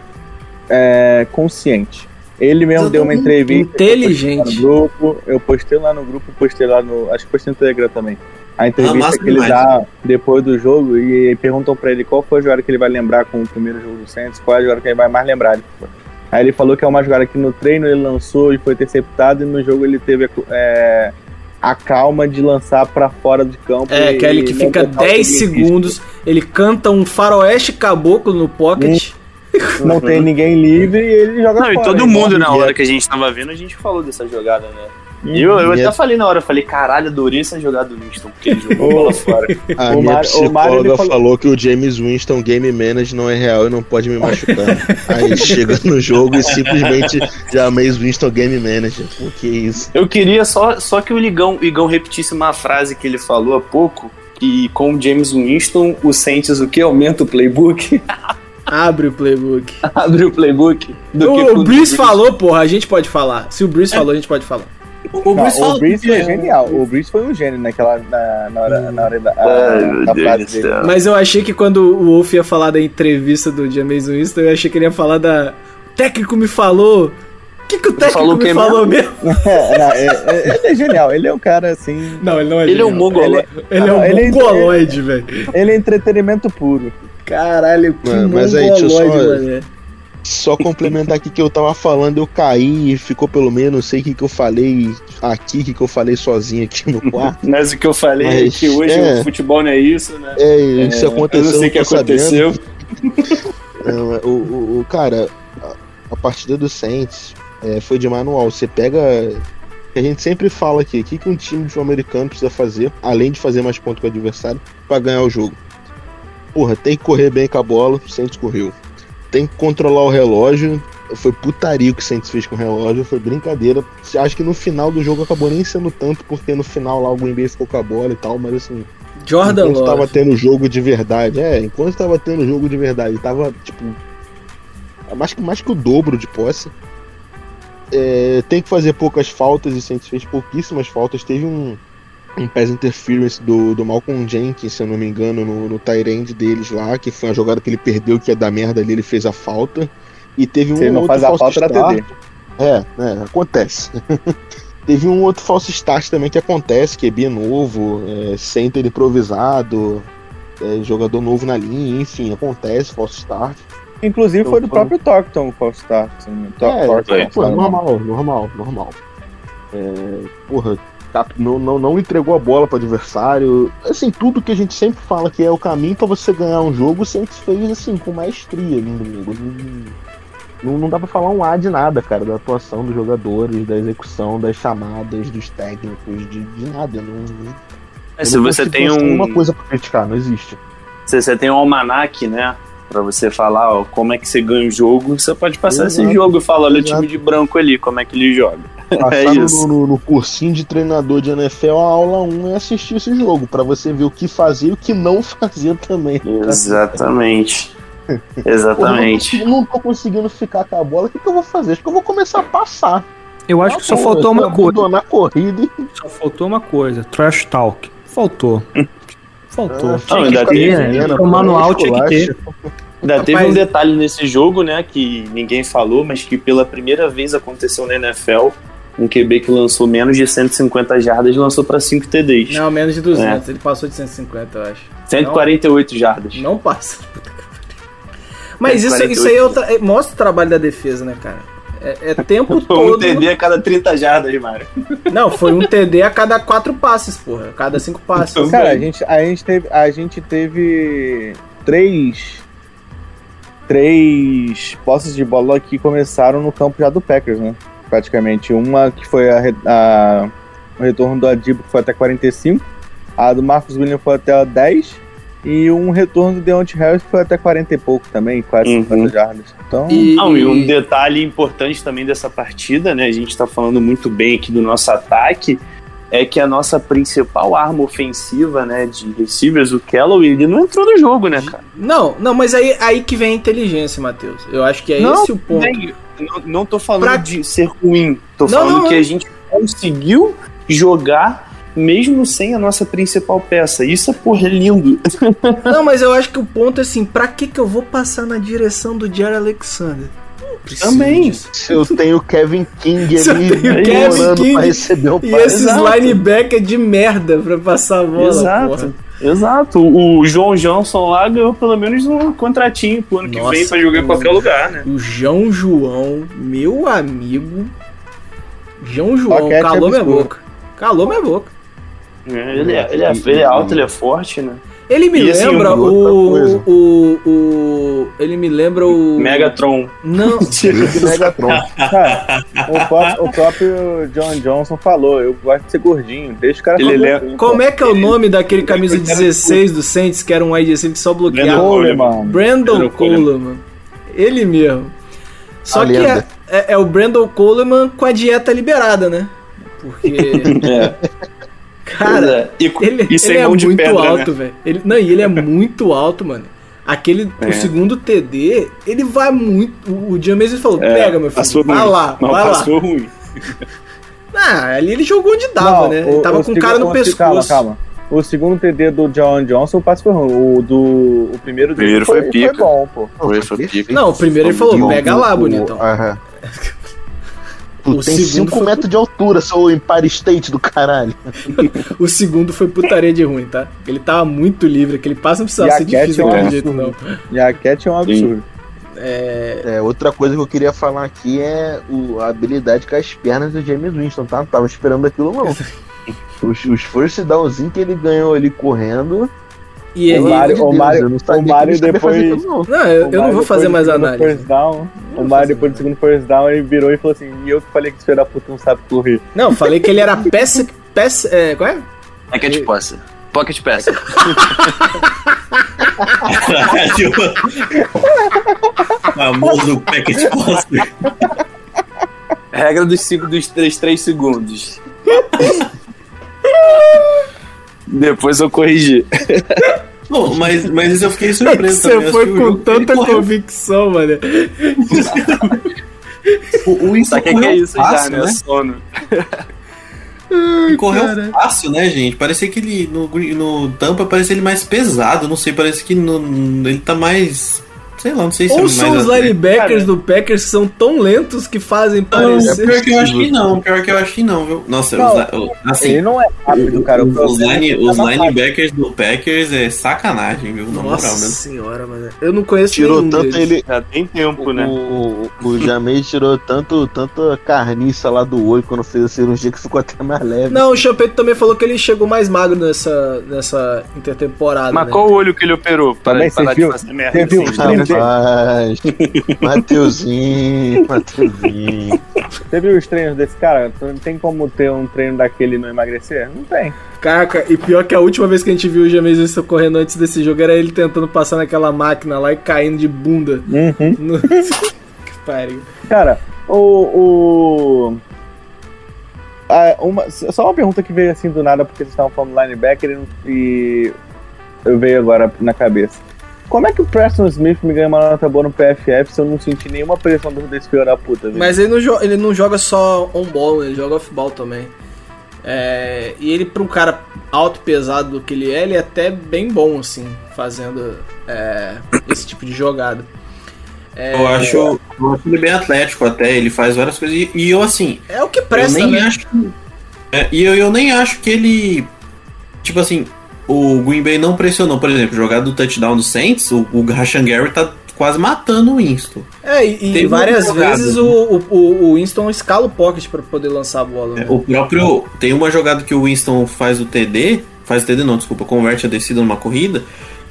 é, consciente. Ele mesmo deu uma entrevista. eu Inteligente. No grupo, eu postei lá no grupo, postei lá no. Acho que postei no Telegram também. A Ah, entrevista massa que ele dá depois do jogo e perguntam pra ele qual foi a jogada que ele vai lembrar com o primeiro jogo do Santos, qual é a jogada que ele vai mais lembrar. Aí ele falou que é uma jogada que no treino ele lançou e foi interceptado, e no jogo ele teve é, a calma de lançar pra fora de campo. É, e- aquele que e não fica botar o 10 seguinte segundos, ele canta um faroeste caboclo no pocket. risco. Não tem ninguém livre e ele joga Não, e fora. todo ele mundo na de hora guerra. que a gente tava vendo, a gente falou dessa jogada, né? E eu, eu até é- falei na hora, eu falei, caralho, adorei essa jogada do Winston, porque ele jogou bola fora. A O minha o ele psicóloga falou- falou... que o James Winston Game Manager não é real e não pode me machucar. Aí chega no jogo e simplesmente James Winston Game Manager. Pô, que isso? Eu queria só, só que o Igão, o Igão repetisse uma frase que ele falou há pouco, que com o James Winston, o Saints o que? Aumenta o playbook? Abre o playbook. Abre o playbook. Do que O, o Breeze falou, porra, a gente pode falar. Se o Breeze falou, a gente pode falar. O, Não, Bruce o Breeze foi genial. O Breeze foi um gênio naquela, na, na hora, na hora da, Ai, Deus frase do dele. céu. Mas eu achei que quando o Wolf ia falar da entrevista do James Winston, eu achei que ele ia falar da. O técnico me falou. O que, que o técnico falou me falou mesmo? É, não, é- é- ele é genial. Ele é um cara assim. Não, ele não é Ele é um genial. mongoló. Ele é um ele é- mongoloide, velho. Ele é entretenimento puro. Caralho, que Mano, mas aí, deixa eu só- mongoloide, mané. Só complementar aqui que eu tava falando, eu caí e ficou pelo menos, sei o que, que eu falei aqui, o que, que eu falei sozinho aqui no quarto. Mas o que eu falei é Mas, que hoje é. o futebol não é isso, né? É, isso É, aconteceu. Eu não sei o que aconteceu. Não, o, o, o- cara, a, a partida do Saints é, foi de manual. Você pega. A gente sempre fala aqui, o que, que um time de futebol americano precisa fazer, além de fazer mais pontos com o adversário, pra ganhar o jogo. Porra, tem que correr bem com a bola, o Saints correu. Tem que controlar o relógio. Foi putaria o que o Saints fez com o relógio, foi brincadeira. Acho que no final do jogo acabou nem sendo tanto, porque no final lá o Green Bay ficou com a bola e tal, mas assim, Jordan enquanto tava Love. tendo jogo de verdade, é, enquanto tava tendo jogo de verdade, tava, tipo, mais que, mais que o dobro de posse. É, tem que fazer poucas faltas, e o Saints fez pouquíssimas faltas. Teve um, um pass interference do, do Malcolm Jenkins, se eu não me engano, no, no end deles lá, que foi uma jogada que ele perdeu, que ia dar merda ali, ele fez a falta. E teve um Se ele não outro faz a false falta, era start. TD. É, é, acontece. Teve um outro false start também que acontece, que é bem novo, é, center improvisado, é, jogador novo na linha, enfim, acontece, false start. Inclusive foi do Eu- próprio Torkton o False Start. Assim, É, Thornton, é, pô, normal, normal, normal. É, porra, não, não, não entregou a bola para adversário. Assim, tudo que a gente sempre fala que é o caminho para você ganhar um jogo, sempre fez assim, com maestria no domingo. Não, não, não dá pra falar um A de nada, cara, da atuação dos jogadores, da execução, das chamadas, dos técnicos, de, de nada. Não, É, eu se não você tem um. uma coisa pra criticar, não existe. Você, você tem um almanac, né? Pra você falar, ó, como é que você ganha o jogo. Você pode passar Exato. esse jogo e falar, olha o Exato. time de branco ali, como é que ele joga. Passar É no- isso. no, no cursinho de treinador de NFL, a aula 1 é assistir esse jogo, pra você ver o que fazer e o que não fazer também. Exatamente. Pô, Exatamente. eu não, não tô conseguindo ficar com a bola, o que, que eu vou fazer? Acho que eu vou começar a passar. Eu acho que só Pô, faltou uma coisa. abandonar a corrida Só faltou uma coisa. Trash talk. Faltou. Faltou. Ah, Não, ainda Tinha que teve, ter, né? pô, O manual tinha que ter. Ainda teve Rapaz- um detalhe nesse jogo, né, que ninguém falou, mas que pela primeira vez aconteceu na NFL. Um QB que lançou menos de 150 jardas lançou para 5 TDs. Não, menos de 200. Ele passou de 150, eu acho. 148 jardas. Não passa. Mas isso, isso aí é outra- é- mostra o trabalho da defesa, né, cara? É, é tempo Foi um todo. TD a cada 30 jardas, Mário. Não, foi um TD a cada quatro passes, porra. A cada cinco passes. Então, Cara, a gente, a gente teve, a gente teve três, três posses de bola que começaram no campo já do Packers, né? Praticamente. Uma que foi a, a- o retorno do Adibo, que foi até 45. A do Marcos Williams foi até 10. E um retorno do Deontay Harris foi até 40 e pouco também, quase Uhum. 50 jardas. Então, E, Não, e um detalhe importante também dessa partida, né? A gente tá falando muito bem aqui do nosso ataque. É que a nossa principal arma ofensiva, né, de receivers, o Kellow, ele não entrou no jogo, né, cara? Não, não, mas aí, aí que vem a inteligência, Matheus. Eu acho que é Não, esse o ponto. Não, não tô falando Pra- de ser ruim. Tô Não, falando não, que não. a gente conseguiu jogar mesmo sem a nossa principal peça. Isso é porra, é lindo. Não, mas eu acho que o ponto é assim, pra que que eu vou passar na direção do Jerry Alexander? Também. disso. Se eu tenho o Kevin King Se eu ali tenho o Kevin King pra receber o E passe. esses linebacker de merda pra passar a bola, Exato. porra. Exato. O João Johnson lá ganhou pelo menos um contratinho pro ano que Nossa, vem pra jogar em qualquer lugar, né? O João João, meu amigo. João João, Paquete calou minha absurdo. boca. Calou minha boca. É, Ele é, ele, é, ele é alto, ele é forte, né? Ele me E, assim, lembra o, o, o. Ele me lembra o. Megatron. Não. Megatron. cara, o, próprio, o próprio John Johnson falou: eu gosto de ser gordinho, deixa o cara Ele lembra- assim, Como pô. é que é o nome daquele camisa 16 do Saints, que era um wide receiver que só bloqueava? Brandon Coleman. Brandon Brandon Coleman. Ele mesmo. Só A que é, é- é o Brandon Coleman com a dieta liberada, né? Porque, É. cara, e, ele, e ele é mão de muito pedra, alto, velho. Ele, não, e ele é muito alto, mano. Aquele, É. o segundo TD, ele vai muito. O, o James falou: né? pega, meu filho, Passou vai ruim. lá, Não, vai lá. passou ruim. Ah, ali ele jogou onde dava, Não, né? o- Ele tava o com o cara no pescoço. Calma, calma. O segundo TD do John Johnson, o passe foi ruim. O, do, o primeiro dele Primeiro foi pica. bom, pô. Foi, foi pica. Não, o primeiro ele falou: O- pega lá, o- bonitão. Aham. Tu O tem segundo 5 foi- metros de altura, seu Empire State do caralho. O segundo foi putaria de ruim, tá? Ele tava muito livre, aquele passe não precisava E a ser difícil é um jeito, não. absurdo. E a Cat é um absurdo. É, É, outra coisa que eu queria falar aqui é o- a habilidade com as pernas do James Winston, tá? Não tava esperando aquilo, não. Os, os first downzinhos que ele ganhou ali correndo. E ele, Mário- amor de o Mário- eu não sabia o ele fazer depois- não. Não, eu, eu O não vou fazer mais análise. First down, o Mário, depois do segundo first down, ele virou e falou assim: e eu que falei que esse filho da puta não sabe correr. Não, falei que ele era peça. peça é, qual é? Pocket Passer. Pocket Passer. famoso packet poster. Regra dos 5 dos 3, 3 segundos. Depois eu corrigi. Bom, mas, mas isso eu fiquei surpreso também. Você Acho foi com tanta convicção, mano. O, o Winston Sabe o que, é correu isso já, fácil, né? Sono. Ele correu cara. fácil, né, gente? Parecia que ele no, no Tampa parecia ele mais pesado, não sei, parece que no, ele tá mais. Sei lá, não sei se Ou é são os atleta. linebackers do Packers que são tão lentos que fazem Não, parecer. pior que eu acho que não, pior que eu acho que não, viu? Nossa, Não, os, assim, ele não é rápido, cara. O os, é line, tá os linebackers do Packers é sacanagem, viu? Na Nossa moral, né? senhora, mano. Eu não conheço Tirou nenhum tanto deles. ele. Já tem tempo, né? O, o, o Jamei tirou tanto, tanta carniça lá do olho quando fez a cirurgia que ficou até mais leve. Não, o Champeito também falou que ele chegou mais magro nessa, nessa intertemporada. Mas né? qual o olho que ele operou? Para você de fazer merda. você viu assim, Rapaz, Mateuzinho, Mateuzinho. Você viu os treinos desse cara? Não tem como ter um treino daquele e não emagrecer? Não tem. Caraca, e pior que a última vez que a gente viu o James correndo antes desse jogo era ele tentando passar naquela máquina lá e caindo de bunda. Uhum. No... que pariu. Cara, o. o... Ah, uma, só uma pergunta que veio assim do nada, porque vocês estavam falando do linebacker e, e eu veio agora na cabeça. Como é que o Preston Smith me ganha uma nota boa no PFF se eu não senti nenhuma pressão do- desse filho da puta? velho? Mas ele não, ele não joga só on-ball, ele joga off-ball também. É, e ele, pra um cara alto e pesado do que ele é, ele é até bem bom, assim, fazendo é, esse tipo de jogada. É, Eu acho, eu acho ele bem atlético até, ele faz várias coisas. E, e eu, assim, É o que eu presta, nem né? acho é, e eu, eu nem acho que ele. Tipo assim, o Green Bay não pressionou, por exemplo, jogada do touchdown do Saints, o, o Rashan Gary tá quase matando o Winston. É, e, Teve várias jogada, vezes né? o, o, o Winston escala o pocket pra poder lançar a bola. né? É, O próprio. Tem uma jogada que o Winston faz o TD. Faz o TD não, desculpa, converte a descida numa corrida.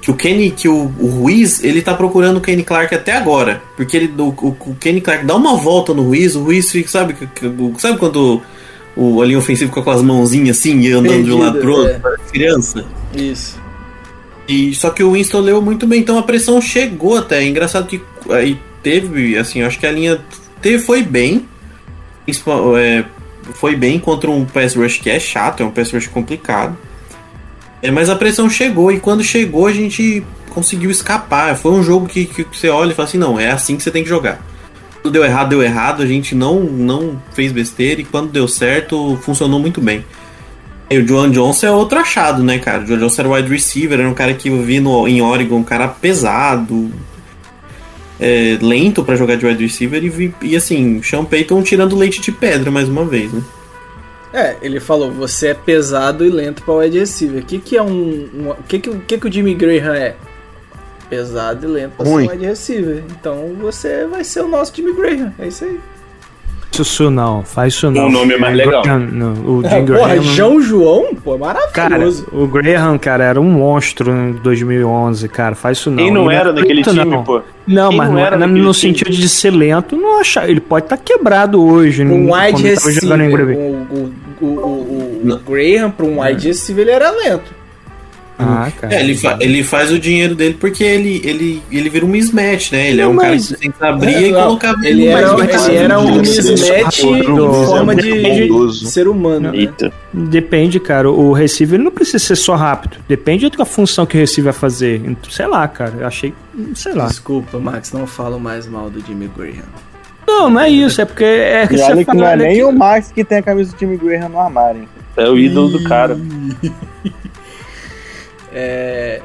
Que o Kenny, que o, o Ruiz, ele tá procurando o Kenny Clark até agora. Porque ele, o, o, Kenny Clark dá uma volta no Ruiz, o Ruiz fica, sabe, sabe quando o, a linha ofensiva fica com as mãozinhas assim e andando de um lado pro outro, é. criança? Isso. E só que o Winston leu muito bem, então a pressão chegou até. É engraçado que aí teve, assim, acho que a linha teve, foi bem. É, foi bem contra um pass rush que é chato, é um pass rush complicado. É, mas a pressão chegou e quando chegou a gente conseguiu escapar. Foi um jogo que, que você olha e fala assim, não, é assim que você tem que jogar. Quando deu errado, deu errado, a gente não, não fez besteira e quando deu certo, funcionou muito bem. E o Joan Johnson é outro achado, né, cara? O Joan Johnson era wide receiver, era um cara que eu vi no, em Oregon, um cara pesado, é, lento pra jogar de wide receiver e, vi- e assim, Sean Payton tirando leite de pedra mais uma vez, né? É, ele falou, você é pesado e lento pra wide receiver. O que, que é um. um- o que, que, o que, que o Jimmy Graham é? Pesado e lento ser wide receiver. Então você vai ser o nosso Jimmy Graham. É isso aí. Isso não, faz isso não. Um nome mais legal. Não, o É, Jim porra, Graham. João João? Pô, é Cara, maravilhoso. o Graham, cara, era um monstro em 2011, cara. Faz isso não. Quem não Ele era é naquele lento, time, não. pô? Não, Quem mas não era no, naquele no time? sentido de ser lento, não acha. Ele pode estar quebrado hoje. Um no- wide quando ele tava jogando em receiver. O, o, o, o, o. Graham, pra um wide receiver, ele era lento. Ah, cara. É, ele, fa- ele faz o dinheiro dele porque ele, ele, ele vira um mismatch, né? Ele é Não, um cara que tenta abrir e Não, colocar Ele era, mais ele era um é mismatch em forma de, é de ser humano. Né? Depende, cara. O receiver não precisa ser só rápido. Depende da função que o receiver vai fazer. Então, Sei lá, cara. Eu achei. Sei lá. Desculpa, Max, não falo mais mal do Jimmy Graham. Não, não é isso. É porque é que E olha que não é nem que- o Max que tem a camisa do time Graham no armário, hein? É o ídolo do cara. É,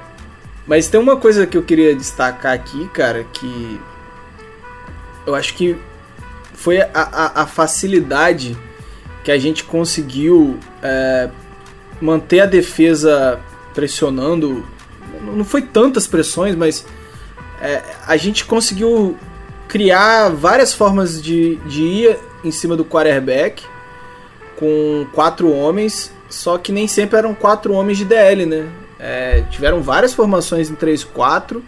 Mas tem uma coisa que eu queria destacar aqui, cara, que eu acho que foi a, a- a facilidade que a gente conseguiu é, manter a defesa pressionando. Não foi tantas pressões, mas é, a gente conseguiu criar várias formas de, de ir em cima do quarterback com quatro homens, só que nem sempre eram quatro homens de DL, né? É, tiveram várias formações em 3-4,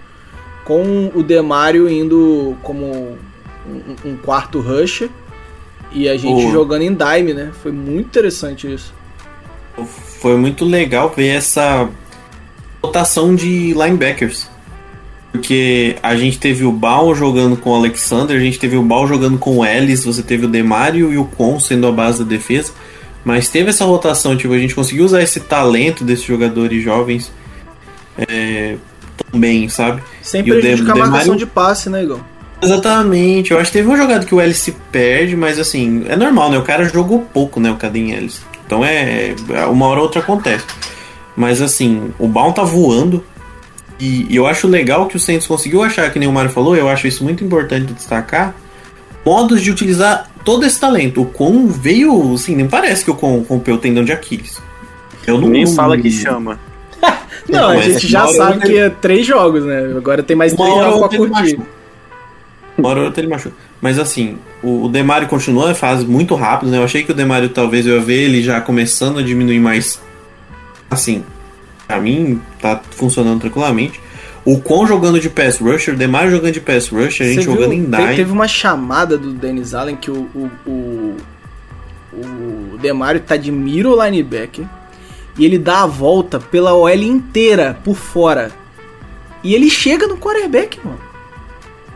com o Demário indo como um, um quarto rusher e a gente O- jogando em dime, né? Foi muito interessante isso. Foi muito legal ver essa rotação de linebackers. Porque a gente teve o Bal jogando com o Alexander, a gente teve o Bal jogando com o Ellis, você teve o Demario e o Con sendo a base da defesa. Mas teve essa rotação, tipo, a gente conseguiu usar esse talento desses jogadores jovens é, também, sabe? Sem E o a marcação Demário- de passe, né, Igor? Exatamente, eu acho que teve uma jogada que o Ellis se perde, mas assim, é normal, né? O cara jogou pouco, né? O Caden Ellis. Então é. Uma hora ou outra acontece. Mas assim, o Baum tá voando. E, e eu acho legal que o Saints conseguiu achar, que nem o Mário falou, eu acho isso muito importante destacar. Modos de utilizar todo esse talento. O Con veio, assim, nem parece que o Con rompeu o tendão de Aquiles. Eu não Nem fala que chama. Não, a mas gente já sabe que é três jogos, né? Agora tem mais Uma três hora jogos pra curtir. Uma hora ele machuca. Mas assim, o, o Demário continua em fase muito rápido, né? Eu achei que o Demário talvez eu ia ver ele já começando a diminuir mais. Assim, pra mim tá funcionando tranquilamente. O quão jogando de pass rusher, o Demar jogando de pass rusher, a gente Você jogando viu? em Te- dime. Teve uma chamada do Dennis Allen que o, o, o, o Demario tá de miro linebacker e ele dá a volta pela OL inteira por fora. E ele chega no quarterback, mano.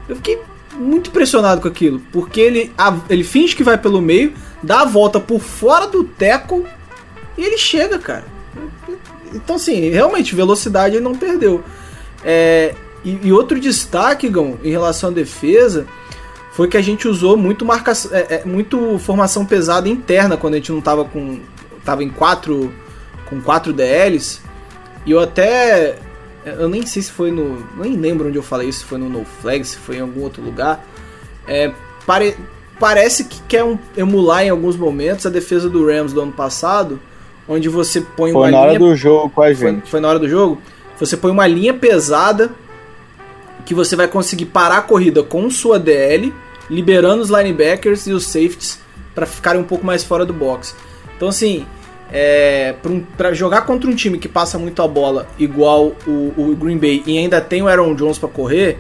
Eu fiquei muito impressionado com aquilo, porque ele, a- ele finge que vai pelo meio, dá a volta por fora do teco e ele chega, cara. Então, assim, realmente, velocidade ele não perdeu. É, e, e outro destaque, Gão, em relação à defesa, foi que a gente usou muito marca, é, é, muito formação pesada interna quando a gente não tava com. tava em quatro. com quatro DLs. E eu até. Eu nem sei se foi no. Nem lembro onde eu falei isso, se foi no No Flag, se foi em algum outro lugar. É, pare, parece que quer um- emular em alguns momentos a defesa do Rams do ano passado, onde você põe uma Foi na hora linha do jogo com a foi, gente. foi na hora do jogo. Você põe uma linha pesada que você vai conseguir parar a corrida com sua DL, liberando os linebackers e os safeties para ficarem um pouco mais fora do box. Então, assim, é, pra, pra jogar contra um time que passa muito a bola, igual o, o Green Bay, e ainda tem o Aaron Jones para correr,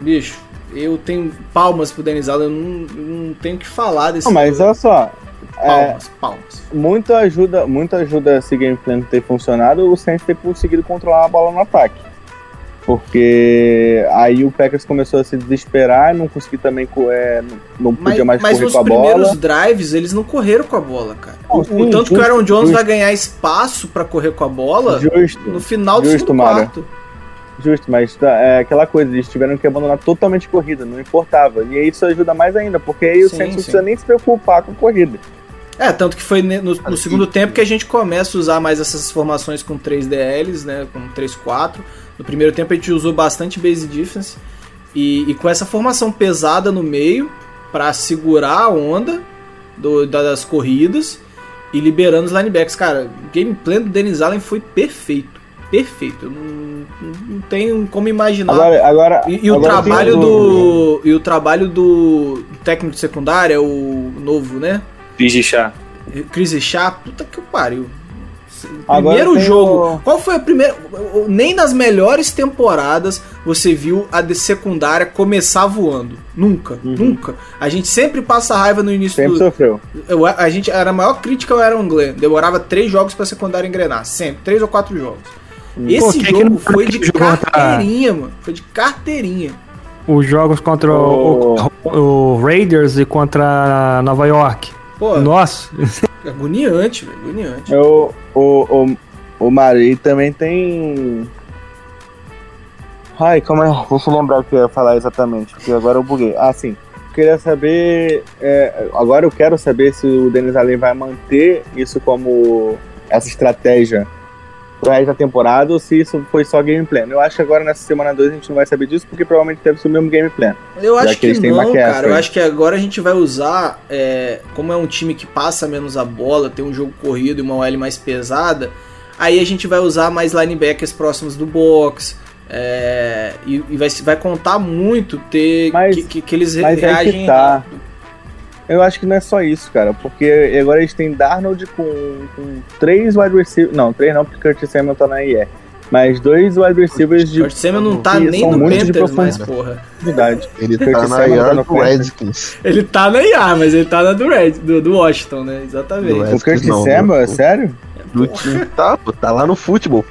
bicho, eu tenho palmas pro Denis Allen, eu não, não tenho o que falar desse Não, mas olha só. É, palmas, palmas. muito ajuda, muito ajuda esse game plan ter funcionado, o Saints ter conseguido controlar a bola no ataque. Porque aí o Packers começou a se desesperar, não conseguiu também, é, não Mas, podia mais mas correr com a primeiros bola. drives eles não correram com a bola, cara. Não, O- o, sim, tanto que o justo, Aaron Jones justo. vai ganhar espaço pra correr com a bola Justo, no final do justo, segundo Mara. Justo, mas tá, é aquela coisa, eles tiveram que abandonar totalmente a corrida, não importava. E aí isso ajuda mais ainda, porque aí o Saints não precisa nem se preocupar com a corrida. É, tanto que foi no, no segundo tempo que a gente começa a usar mais essas formações com 3 DLs, né? Com 3-4. No primeiro tempo a gente usou bastante base defense. E, e com essa formação pesada no meio pra segurar a onda do- da- das corridas e liberando os linebacks. Cara, o gameplay do Dennis Allen foi perfeito. Perfeito. Eu não, não tenho como imaginar. Agora, agora, E, e o agora trabalho tem- do. E o trabalho do técnico de secundária, o novo, né? De chá. Chris Chá, puta que pariu. Primeiro tem jogo. o- Qual foi a primeira. Nem nas melhores temporadas você viu a de secundária começar voando. Nunca, nunca. A gente sempre passa raiva no início Sempre do. sofreu. Eu- a gente era a maior crítica ao Aaron Glenn. Demorava três jogos pra secundária engrenar. Sempre. Três ou quatro jogos. Esse Pô, jogo foi de carteirinha, mano. Foi de carteirinha. Os jogos contra o, o- o Raiders e contra Nova York. Pô, Nossa, agoniante, velho. Agoniante. O, o, o, o Mari também tem. Ai, como é? Deixa eu lembrar o que eu ia falar exatamente, porque agora eu buguei. Ah, sim. Queria saber. é, agora eu quero saber se o Denis Allen vai manter isso como essa estratégia pro resto da temporada ou se isso foi só game plan. Eu acho que agora nessa semana 2 a gente não vai saber disso porque provavelmente deve ser o mesmo game plan. Eu acho que que, não, cara. Eu acho que agora a gente vai usar, é, como é um time que passa menos a bola, tem um jogo corrido e uma OL mais pesada, aí a gente vai usar mais linebackers próximos do box. é, e e vai, vai contar muito ter Mas- que, que, que eles mas aí que reagem tá. rápido. Eu acho que não é só isso, cara, porque agora eles têm Darnold com, com três wide receivers. Não, três não, porque Curtis Samuel tá na IE. Mas dois wide receivers de Kurt Samuel não tá nem no Panthers mais, porra. Ele Curtis tá na Samuel tá no do. Redskins. Ele tá na IA, mas ele tá na do Red, do, do Washington, né? Exatamente. Do O Curtis não, Samuel, é sério? Do time tá, tá lá no futebol.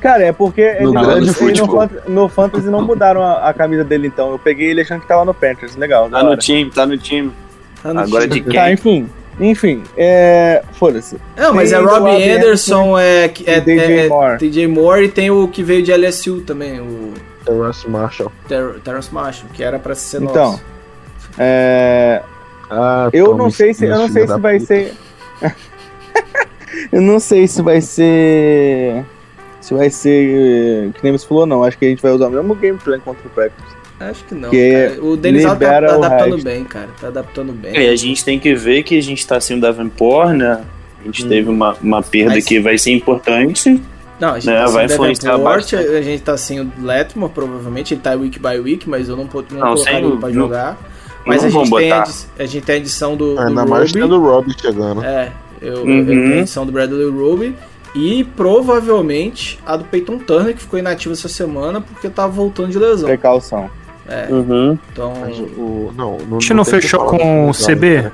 Cara, é porque ele, No grande ele no, futebol. Fant- no Fantasy não mudaram a, a camisa dele, então. Eu peguei ele achando que tava no Panthers. Legal. Tá no time, tá no time. Tá no Agora de Tá, quem? enfim. Enfim, é. Foda-se. Não, mas é Tem o Robbie Robbie Anderson, é, que- é, e DJ é, Moore. DJ Moore e tem o que veio de LSU também, o Terrence Marshall. Ter Terrence Marshall, que era pra ser Então, nosso. É. Ah, Eu não sei se. Eu não sei se vai puta. ser. eu não sei se vai ser. Se vai ser. Que nem você falou, não. Acho que a gente vai usar o mesmo gameplay contra o Packers. Acho que não, que cara. O Denis Allen tá, tá adaptando resto. bem, cara. Tá adaptando bem. É, e a gente tem que ver que a gente tá sem o Davenport, né? A gente teve uma, uma perda Mas- que vai ser importante. Não, a gente né, tá sem vai o influenciar bastante. a gente tá sem o Letmore, provavelmente. Ele tá week by week, mas eu não, não, Não, colocaria ele pra não- jogar. Mas a gente, tem a, a gente tem a edição do, do Ainda mais Roby. tendo o Robbie chegando. É, eu, eu Uhum. tenho a edição do Bradley Roby. E provavelmente a do Peyton Turner, que ficou inativa essa semana porque tava voltando de lesão. Precaução. Uhum. Então. O, não, não, A gente não fechou com o CB? né?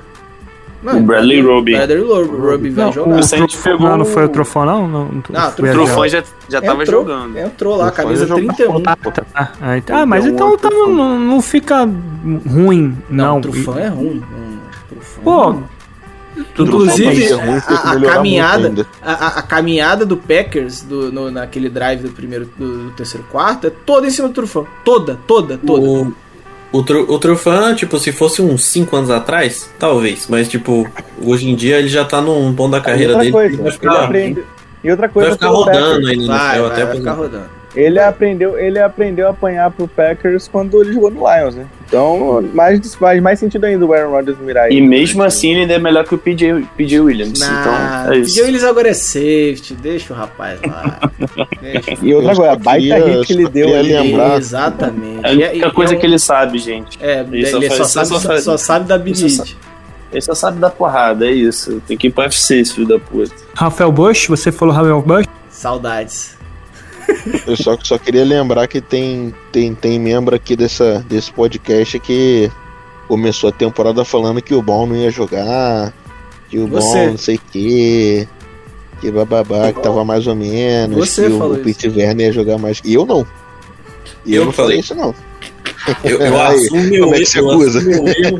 Não, O Bradley Roby. Bradley Roby, vai Não, jogar. o pegou não, não foi o o- Trufão, não? não, não Ah, O. Trufão já, já tava entrou, jogando. Entrou lá, camisa jogar 31. Ah, ah, então- ah, mas então, então não, não fica ruim, Não, não. o Trufão é ruim. Hum, Pô, Inclusive, vai a, a caminhada, ainda. a, a- caminhada do Packers do, no- naquele drive do primeiro, do, do terceiro quarto é toda em cima do Trufão. Toda, toda, toda. O, o, o Trufan, tipo, se fosse uns 5 anos atrás, talvez. Mas, tipo, hoje em dia ele já tá num ponto da E carreira outra dele. coisa, vai ele ficar, aprende- E outra vai coisa ficar pelo rodando Packers, aí no Vai, vai, até vai ficar rodando. Ele aprendeu, ele aprendeu a apanhar pro Packers quando ele jogou no Lions, né? Então, mais, faz mais sentido ainda o Aaron Rodgers mirar E mesmo assim ele ainda é melhor que o PJ, PJ Williams. Nah, então, é isso. pediu eles agora é safety, deixa o rapaz lá. Deixa. E outra coisa, a baita hit que ele deu ali. lembrar. Exatamente. É a única e coisa um- que ele sabe, gente. É, Ele só ele só, faz- sabe, só só, sabe da Big Ele só Hit. Ele só sabe dar porrada, é isso. Tem que ir pro UFC, esse filho da puta. Rafael Bush, você falou Rafael Bush? Saudades. Eu só, só queria lembrar que tem, tem, tem membro aqui dessa, desse podcast que começou a temporada falando que o Bom não ia jogar, que o Você. Bom não sei o que, que bababá, que tava mais ou menos, Você que o, o Pete Werner ia jogar mais. E eu não. E eu, Eu não falei. falei isso não. Eu, eu Aí, assumo meu é erro, você eu acusa? assumo erro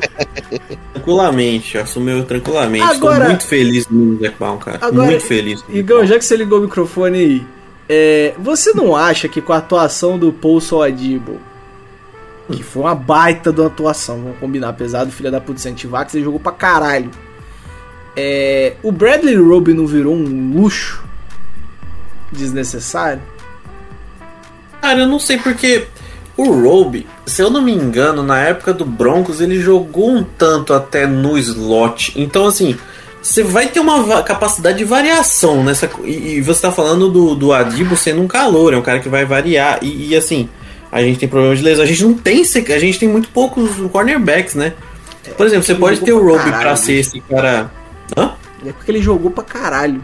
tranquilamente. Eu assumo meu erro tranquilamente. Agora- Estou muito feliz no Zac Brown, cara. Agora- muito feliz. Igor, já que você ligou o microfone aí, é, você não acha que com a atuação do Paul Soadibo, que foi uma baita de uma atuação, vamos combinar, apesar do filho da puta ser antivax, ele jogou pra caralho. É, o Bradley Roby não virou um luxo desnecessário? Cara, eu não sei porque o Roby, se eu não me engano, na época do Broncos, ele jogou um tanto até no slot. Então, assim, você vai ter uma capacidade de variação nessa. co- E, e você tá falando do, do Adibo sendo um calor, é um cara que vai variar. E, e, assim, a gente tem problema de lesão. A gente não tem. A gente tem muito poucos cornerbacks, né? Por exemplo, você pode ter o pra Roby pra caralho, ser esse cara. Hã? É porque ele jogou pra caralho.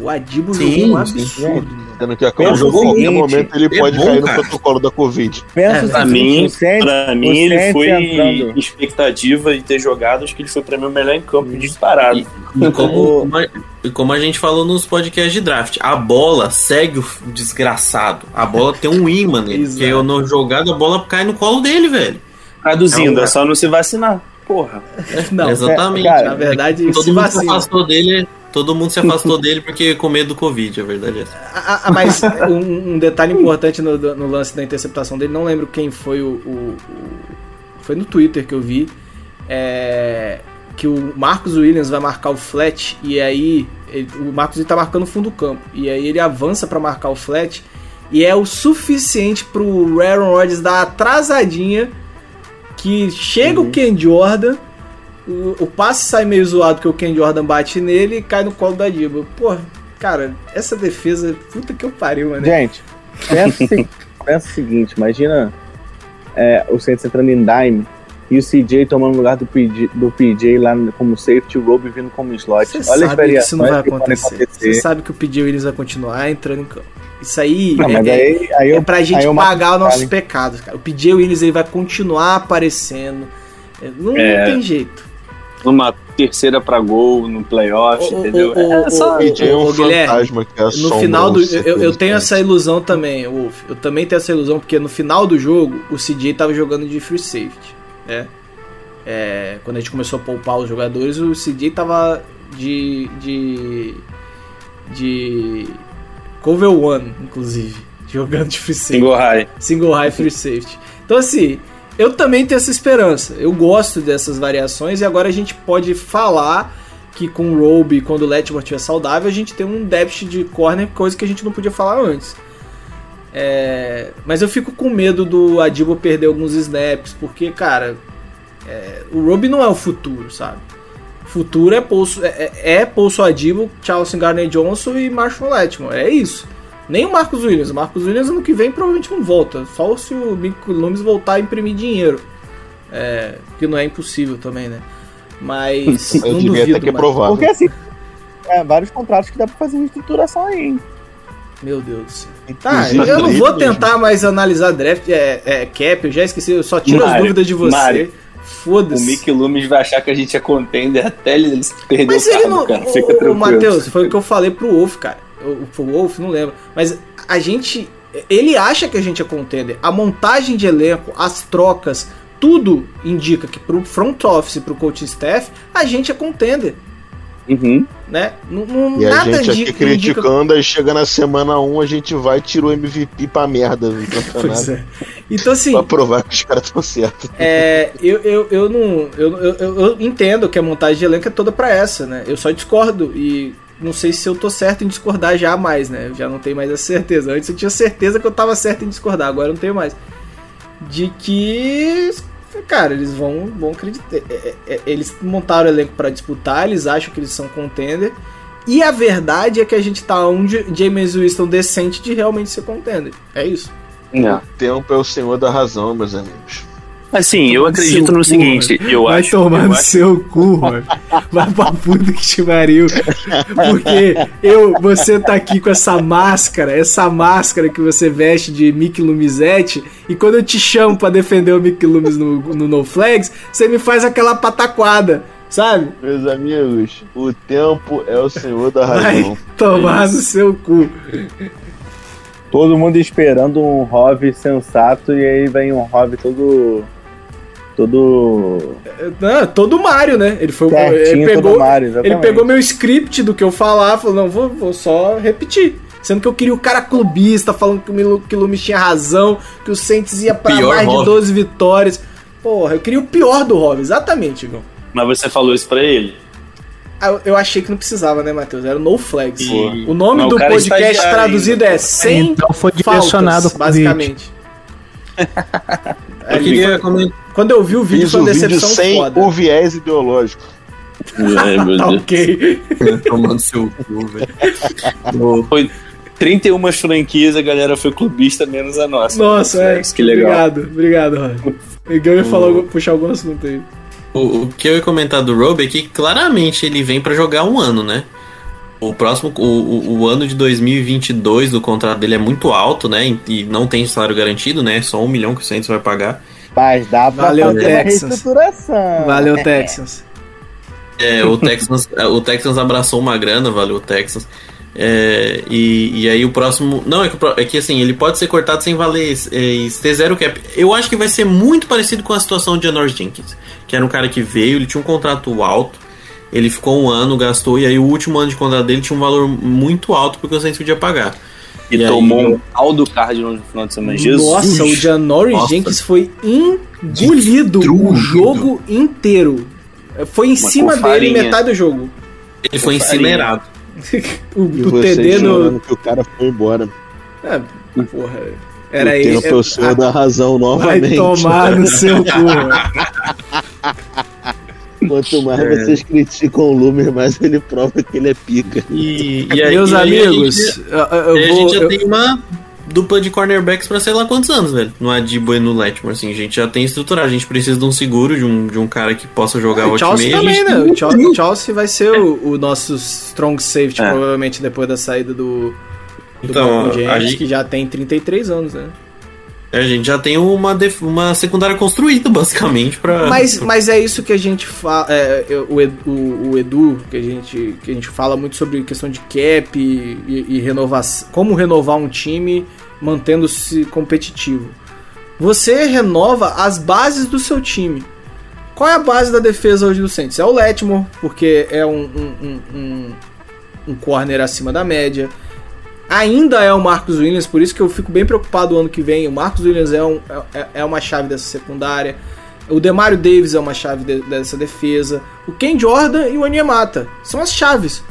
O Adibo Sim, jogou um sim. absurdo. Sendo que a Pensa qualquer momento ele é pode bom, cair cara. no protocolo da Covid. Pensa É, Pra mim, o Saints- pra mim ele foi entrando. expectativa de ter jogado, acho que ele foi pra mim o melhor em campo disparado. E como, como a, e como a gente falou nos podcasts de draft, a bola segue o desgraçado. A bola tem um imã nele. Exato. Porque eu no jogado a bola cai no colo dele, velho. Traduzindo, É um- é só não se vacinar. Porra. Não, Exatamente. cara, na verdade, todo se mundo vacina. afastou dele. Todo mundo se afastou dele porque com medo do Covid, a verdade é essa. Ah, ah, mas um, um detalhe importante no, no lance da interceptação dele, não lembro quem foi o, o- o- Foi no Twitter que eu vi. É, que o Marcos Williams vai marcar o flat e aí. ele- o Marcos ele tá marcando o fundo do campo. E aí ele avança pra marcar o flat. E é o suficiente pro Aaron Rodgers dar atrasadinha. Que chega o Ken Jordan. O, o passe sai meio zoado porque o Ken Jordan bate nele e cai no colo da Diba. Pô, cara, essa defesa, puta que eu pariu, mano. Gente, pensa, pensa o seguinte, imagina é, o Saints entrando em dime e o CJ tomando o lugar do PJ, do PJ lá como safety, o Roby vindo como slot. Você Olha sabe que isso não vai que acontecer. Você sabe que o PJ Williams vai continuar entrando em campo. Isso aí Não, é, mas é- aí, aí é eu, pra gente aí eu pagar os nossos pecados, cara. O PJ Williams ele vai continuar aparecendo. É, Não, não É. tem jeito. Numa terceira pra gol, no playoff, ô, entendeu? ô, é só... é um fantasma que No assombra final do. Eu, eu tenho essa ilusão também, Wolf. Eu também tenho essa ilusão, porque no final do jogo, o CJ tava jogando de free safety, né? É, quando a gente começou a poupar os jogadores, o CJ tava de. de. de. cover one, inclusive. Jogando de free safety. Single high. Single high free safety. Então, assim, eu também tenho essa esperança. Eu gosto dessas variações e agora a gente pode falar que com o Roby, quando o Letmore estiver saudável, a gente tem um depth de corner, coisa que a gente não podia falar antes. É, mas eu fico com medo do Adibo perder alguns snaps, porque, cara, é, o Roby não é o futuro, sabe? Futuro é Poço, é, é é Poço Adibo, Charles Garner Johnson e Marshall Letmore. É isso. Nem o Marcos Williams. O Marcos Williams ano que vem provavelmente não volta. Só se o Mico Lumes voltar a imprimir dinheiro. É, que não é impossível também, né? Mas Eu não devia duvido até que é provável. Porque assim, é, vários contratos que dá pra fazer uma estruturação aí, hein? Meu Deus do céu. Tá, eu não vou tentar mais analisar draft, é, é, cap, eu já esqueci, eu só tiro as Mário, dúvidas de você. Mário, O Foda-se. Mick Loomis vai achar que a gente é contender até ele perder Mas o ele cargo, não. cara. Fica ô, tranquilo. Matheus, foi o que eu falei pro Wolf, cara. O, Wolf, não lembro. Mas a gente. Ele acha que a gente é contender. A montagem de elenco, as trocas, tudo indica que pro front office, pro coaching staff, a gente é contender. Uhum. Né? Não, não- E a nada gente aqui indi- indica. criticando, aí chega na semana 1, a gente vai e tira o MVP pra merda do campeonato. É. Então, assim, Pra provar que os caras estão certos. É, eu, eu, eu não. Eu, eu, eu- eu entendo que a montagem de elenco é toda pra essa, né? Eu só discordo e não sei se eu tô certo em discordar já mais, né? Eu já não tenho mais essa certeza. Antes eu tinha certeza que eu tava certo em discordar, agora eu não tenho mais. De que. Cara, eles vão, vão acreditar. é, é, é, Eles montaram o elenco pra disputar, eles acham que eles são contender. E a verdade é que a gente tá um James Winston decente de realmente ser contender. É isso. Não. Tempo é o senhor da razão, meus amigos. Assim, eu Tomar acredito no cu, seguinte, eu Vai acho, tomar eu no acho- seu cu, mano. Vai pra puta que te pariu. Porque eu, você tá aqui com essa máscara, essa máscara que você veste de Mickey Lumizete, e quando eu te chamo pra defender o Mickey Loomis no, no No Flags, você me faz aquela pataquada, sabe? Meus amigos, o tempo é o senhor da Vai razão. tomar no seu cu. Todo mundo esperando um Hove sensato e aí vem um Hove todo. Todo. Não, todo Mario, né? Ele foi o- ele certinho, pegou, todo Mario, Ele pegou meu script do que eu falar, falou, não, vou, vou só repetir. Sendo que eu queria o cara clubista, falando que o Milu- que o tinha razão, que o Saints ia pra Pior mais de Hobbs. 12 vitórias. Porra, eu queria o pior do Hobbs, exatamente, Igor. Mas você falou isso pra ele? Ah, Eu, achei que não precisava, né, Matheus? Era o No Flags. E- O nome Mas o do é podcast traduzido ainda. é Sem Então foi Faltas, direcionado pro basicamente. Eu queria comentar. quando eu vi o vídeo Fiz foi uma vídeo decepção sem foda. o viés ideológico. Ai, meu Tá Deus. ok. Tomando seu cu, velho. Foi 31 franquias, a galera foi clubista, menos a nossa. Nossa, é. Que legal. Obrigado, obrigado, Rod. Ia falar, algu- puxar algum assunto aí. O, o que eu ia comentar do Robe é que claramente ele vem pra jogar um ano, né? O próximo, o, o, o ano de 2022 do contrato dele é muito alto, né? E, não tem salário garantido, né? Só um milhão que o Saints vai pagar. Mas dá pra Valeu, fazer uma Texas. reestruturação. Valeu, Texans. É, o Texans, o Texans abraçou uma grana, valeu o Texans. É, e, e aí o próximo. Não, é que, é que assim, ele pode ser cortado sem valer é, ter zero cap. Eu acho que vai ser muito parecido com a situação de Janoris Jenkins, que era um cara que veio, ele tinha um contrato alto, ele ficou um ano, gastou, e aí o último ano de contrato dele tinha um valor muito alto porque o Saints podia pagar. E, E aí, tomou eu- um pau do Cardinals no final de semana. Jesus. Nossa, o Janoris Nossa. Jenkins foi engolido o jogo inteiro. Foi em Mas cima dele metade do jogo. Ele foi incinerado. o o TD no. que o cara foi embora. É, porra. Era o ele. tempo é o senhor da razão Vai novamente. tomar no seu cu. Quanto mais vocês criticam o Lumer, mais ele prova que ele é pica. E, e aí, Meus e aí a amigos, gente- eu, eu e a vou. gente já eu- tem uma dupla de cornerbacks pra sei lá quantos anos, velho. No Adibo e no Letmore, assim. A gente já tem estruturado. A gente precisa de um seguro, de um, de um cara que possa jogar o o Chelsea também, né? O Chelsea, Chelsea vai ser o, o nosso strong safety, É. provavelmente, depois da saída do. do Então, James, gente- que já tem 33 anos, né? A gente já tem uma, def- uma secundária construída, basicamente, pra. Mas, mas é isso que a gente fala. é, eu- o, Edu, o- o Edu, que a, gente, que a gente fala muito sobre questão de cap e, e, e renovação. Como renovar um time mantendo-se competitivo. Você renova as bases do seu time. Qual é a base da defesa hoje do Saints? É o Letmore, porque é um, um, um, um, um corner acima da média. Ainda é o Marcos Williams, por isso que eu fico bem preocupado o ano que vem. O Marcos Williams é, um, é, é uma chave dessa secundária. O Demario Davis é uma chave de- dessa defesa. O Ken Jordan e o Onyemata são as chaves.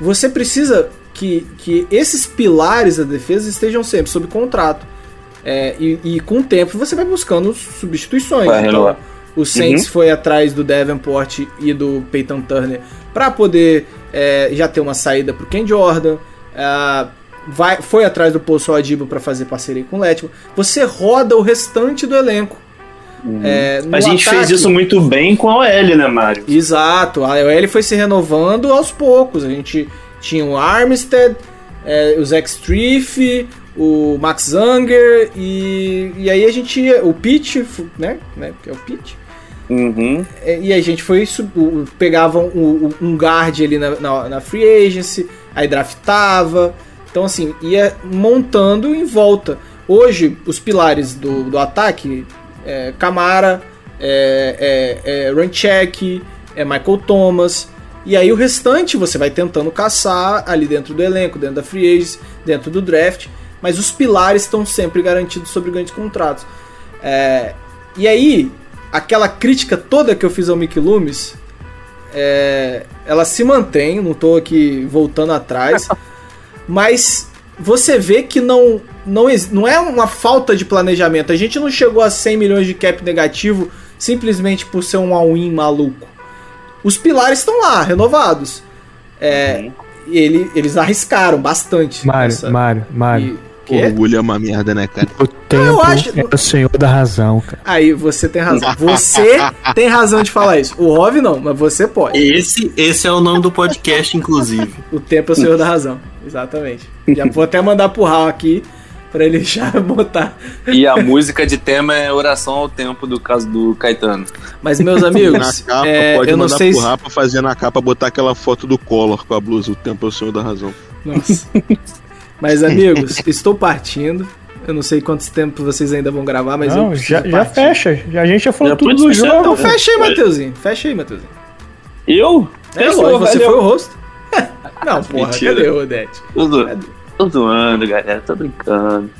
Você precisa que, que esses pilares da defesa estejam sempre sob contrato. É, e, e com o tempo você vai buscando substituições. Vai Então, renovar. o Saints foi atrás do Davenport e do Peyton Turner para poder é, já ter uma saída para o Ken Jordan. Ah, vai, foi atrás do Paul Adibo para fazer parceria com o Letman. Você roda o restante do elenco. É, no A gente fez ataque- isso muito bem com a OL, né, Mário? Exato, a OL foi se renovando aos poucos. A gente tinha o Armstead, é, o Zach Striff, o Max Zanger e, e aí a gente ia, o Pitt, né, né, que é o Pitt. Uhum. É, E a gente foi pegava um, um- um guard ali na, na, na free agency, aí draftava. Então assim, ia montando em volta. Hoje, os pilares do, do ataque é Camara, é, é, é Runcheck, é Michael Thomas. E aí o restante você vai tentando caçar ali dentro do elenco, dentro da free agency, dentro do draft. Mas os pilares estão sempre garantidos sobre grandes contratos. É, e aí, aquela crítica toda que eu fiz ao Mickey Loomis, é, ela se mantém, não tô aqui voltando atrás, mas você vê que não, não, não é uma falta de planejamento. A gente não chegou a 100 milhões de cap negativo simplesmente por ser um all-in maluco. Os pilares estão lá, renovados. É, e ele, eles arriscaram bastante. Mário, nessa- Mário, Mário. e- quê? Orgulho é uma merda, né, cara? O tempo eu acho- é o senhor da razão, cara. Aí você tem razão. Você tem razão de falar isso. O Rov não, mas você pode. Esse, esse é o nome do podcast, inclusive. O tempo é o senhor da razão. Exatamente. Já vou até mandar pro Raul aqui pra ele já botar. E a música de tema é Oração ao Tempo, do caso do Caetano. Mas, meus Na amigos, capa, é, pode eu não mandar sei pro se. Fazer na capa, botar aquela foto do Collor com a blusa. O tempo é o senhor da razão. Nossa. Mas, amigos, estou partindo. Eu não sei quantos tempo vocês ainda vão gravar, mas eu Não, preciso já, já fecha. Já, a gente já falou Já tudo do jogo. Então fecha aí, Mateuzinho. Fecha aí, Mateuzinho. Eu? É, lógico, você valeu. foi o rosto. Não, porra, Mentira. cadê o Odete? Tô, zo- tô zoando, galera, tô brincando.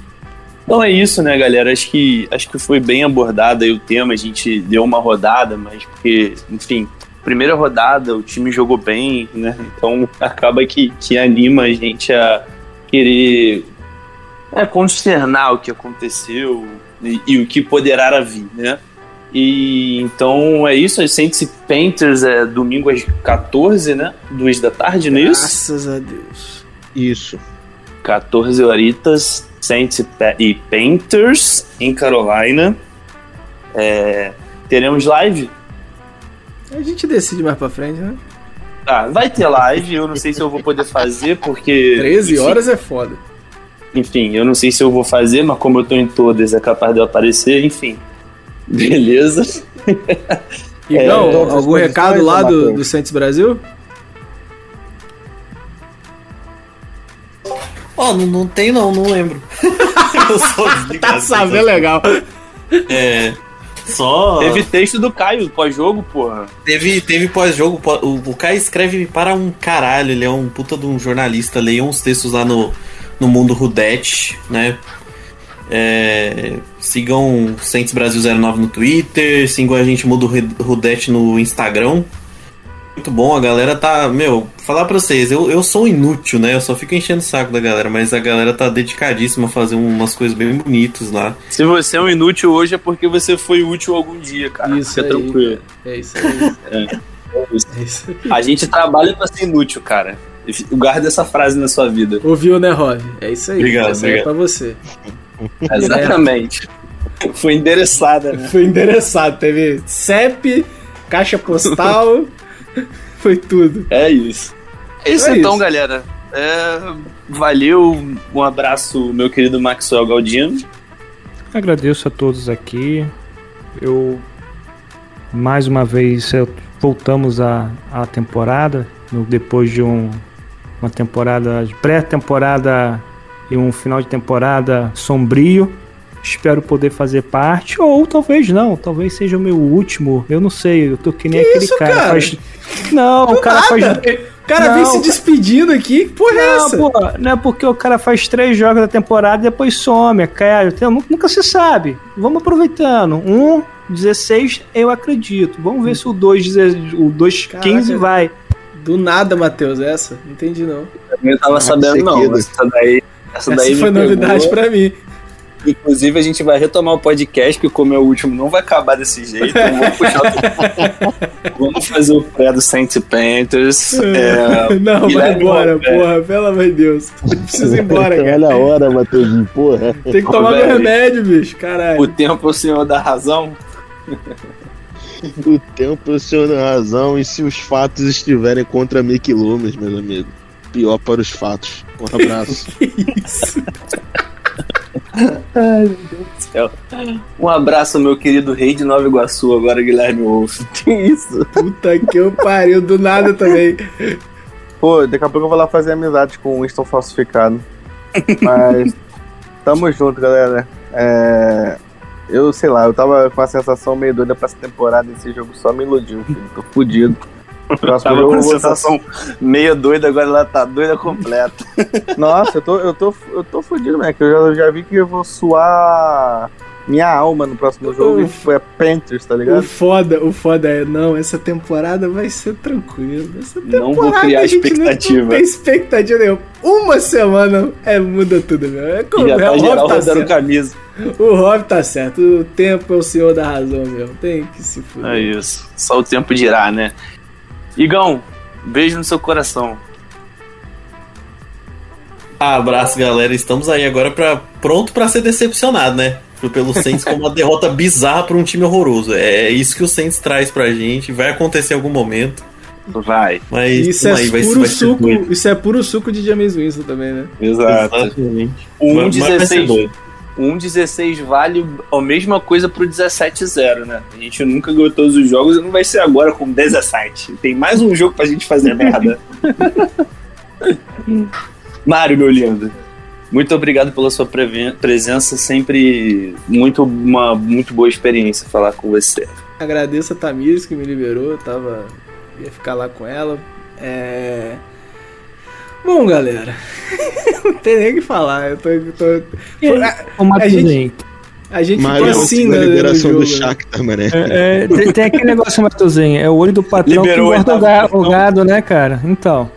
Então é isso, né, galera? Acho que, acho que foi bem abordado aí o tema. A gente deu uma rodada, mas porque, enfim, primeira rodada, o time jogou bem, né? Então acaba que, que anima a gente a querer é, consternar o que aconteceu e, e o que poderá vir, né? E então é isso, a Saints e Painters é domingo às 14, né? 2 da tarde, não é isso? Graças a Deus. Isso. 14 horitas, Saints e e Painters em Carolina. É, teremos live? A gente decide mais pra frente, né? Ah, vai ter live, eu não sei se eu vou poder fazer, porque. 13 enfim, horas é foda. Enfim, eu não sei se eu vou fazer, mas como eu tô em todas, é capaz de eu aparecer, enfim. Beleza. Igão, todas as algum recado lá do, do Santos Brasil? Ó, não, não tem não, não lembro. eu vi, Tá sabendo só- legal. É. Só. Teve texto do Caio pós-jogo, porra. Teve, teve pós-jogo. pó- O, o Kai escreve para um caralho. Ele é um puta de um jornalista. Leiam uns textos lá no, no Mundo Rudete, né? É, sigam o Saints Brasil 09 no Twitter. Sigam a gente Mundo Ru- Rudete no Instagram. Muito bom, a galera tá. Meu, falar pra vocês, eu, eu sou inútil, né? Eu só fico enchendo o saco da galera, mas a galera tá dedicadíssima a fazer umas coisas bem bonitas lá. Se você é um inútil hoje é porque você foi útil algum dia, cara. Isso Fica aí, tranquilo. É isso aí. É isso aí. A gente trabalha pra ser inútil, cara. Guarda essa frase na sua vida. Ouviu, né, Rod? É isso aí. Obrigado, Essa é obrigado. pra você. Exatamente. Foi endereçada, né? Foi endereçado. Teve CEP, caixa postal, foi tudo. É isso. É isso É então, isso. galera. É, valeu. Um abraço, meu querido Maxwell Galdino. Agradeço a todos aqui. Eu mais uma vez eu- voltamos à, à temporada no- depois de um- uma temporada de pré-temporada e um final de temporada sombrio. Espero poder fazer parte, ou talvez não, talvez seja o meu último. Eu não sei, eu tô que nem aquele isso, cara. cara? Faz... Não, o cara faz. nada. O cara vem Não, se despedindo aqui. Que porra é Não, essa? pô, não é porque o cara faz três jogos da temporada e depois some, cai. Então, nu- nunca se sabe. Vamos aproveitando. Um, 16, eu acredito. Vamos ver se o 2, o 2 Caraca. 15 vai. Do nada, Matheus, essa? Não entendi, não. Eu não tava sabendo, não. Essa daí. Essa, Essa daí foi novidade pegou. pra mim. Inclusive, a gente vai retomar o podcast, que como é o último, não vai acabar desse jeito. Então vamos puxar o... Vamos fazer o pré do Saints Panthers. É, não, vai embora, Roberto. porra. Pelo amor de Deus. Precisa ir embora, cara. Olha a hora, Matheusinho, porra. Tem que tomar meu remédio, bicho. Caralho. o tempo é o senhor da razão. O tempo é o senhor da razão e se os fatos estiverem contra Mickey Loomis, meus amigos. Pior para os fatos. Um abraço. Um abraço, meu querido rei de Nova Iguaçu, agora Guilherme Wolf. Que isso? Puta que eu pariu, do nada também. Pô, daqui a pouco eu vou lá fazer amizade com o Winston falsificado. Mas tamo junto, galera. É, Eu sei lá, eu tava com a sensação meio doida pra essa temporada. Esse jogo só me iludiu, filho. Tô fudido. Próximo Tava jogo com eu a vou tá- sensação meio doida, agora ela tá doida completa. Nossa, eu tô, eu tô, eu tô fudido, moleque. Eu já, eu já vi que eu vou suar minha alma no próximo jogo. E foi a Panthers, tá O ligado? foda, o foda é, não, essa temporada vai ser tranquila. Essa temporada Não vou criar a gente Não, expectativa. não tem expectativa nenhuma. Uma semana é, muda tudo, meu. É como, Já é, tá o, geral tá rodando certo. camisa. o Rob tá certo. O tempo é o senhor da razão mesmo. Tem que se fuder. É isso. Só o tempo dirá, né? Igão, beijo no seu coração. Abraço, galera. Estamos aí agora pra, pronto para ser decepcionado, né? Pelo Saints com uma derrota bizarra para um time horroroso. É, é isso que o Saints traz pra gente. Vai acontecer em algum momento. Vai. Mas isso é aí, vai, puro vai suco. Isso é puro suco de James Winston também, né? Exato. Exatamente. Um 16, o 1,16 vale a mesma coisa pro 17-0, né? A gente nunca ganhou todos os jogos e não vai ser agora com 17. Tem mais um jogo pra gente fazer merda. Mário, meu lindo. Muito obrigado pela sua presença, sempre muito uma muito boa experiência falar com você. Agradeço a Tamires que me liberou, eu tava. ia ficar lá com ela. É. Bom, galera. Não tem nem o que falar. Eu tô. eu tô- A, Matheusinho, gente- a gente ficou assim, na né? liberação do né? Shakhtar, mané. é, é, tem, tem aquele negócio, Matheusinho, é o olho do patrão Liberou que engorda o, gado, né, cara? Então.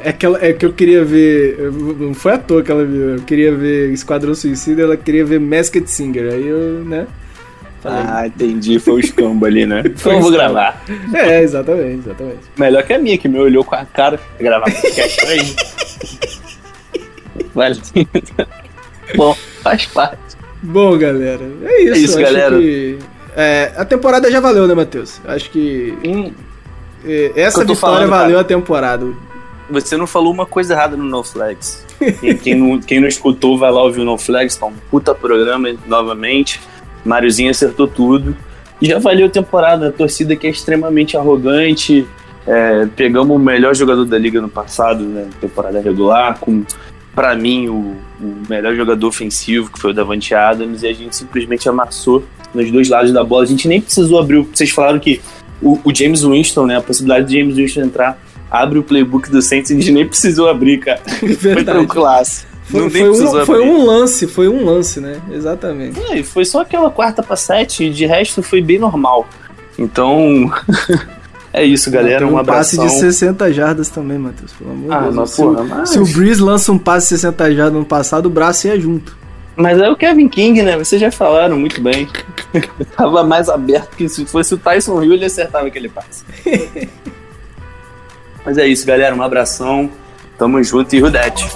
É que, ela- é que eu queria ver. Não foi à toa que ela viu. Eu queria ver Esquadrão Suicida ela queria ver Masked Singer. Aí eu, né? Falei. Ah, entendi. Foi o escambo ali, né? Foi Então eu vou gravar. É, exatamente, exatamente. Melhor que a minha, que me olhou com a cara pra gravar podcast aí. Vale. Bom, faz parte. Bom, galera, é isso. É isso, galera. que- é, a temporada já valeu, né, Matheus? Acho que Hum, é, essa vitória falando, valeu cara. a temporada. você não falou uma coisa errada no No Flags. Quem, quem não, quem não escutou, vai lá ouvir o No Flags, tá um puta programa novamente. Máriozinho acertou tudo. E já valeu a temporada. A torcida que é extremamente arrogante. É, pegamos o melhor jogador da liga no passado, né? Temporada regular, com, pra mim, o, o melhor jogador ofensivo, que foi o Davante Adams, e a gente simplesmente amassou nos dois lados da bola. A gente nem precisou abrir. o- Vocês falaram que o, o James Winston, né? A possibilidade de James Winston entrar abre o playbook do Saints e a gente nem precisou abrir, cara. Foi Verdade. tranquilaço. Foi, não foi um, foi um lance, foi um lance, né? Exatamente. É, e foi só aquela quarta pra sete, e de resto foi bem normal. Então, é isso, galera. Um um passe abração. de 60 jardas também, Matheus. Pelo amor de Ah, Deus. mas se, porra, o, mas... se o Breeze lança um passe de 60 jardas no passado, o braço ia junto. mas é o Kevin King, né? Vocês já falaram muito bem. Tava mais aberto que se fosse o Tyson Hill, ele acertava aquele passe. mas é isso, galera. Um abração. Tamo junto e Rudete.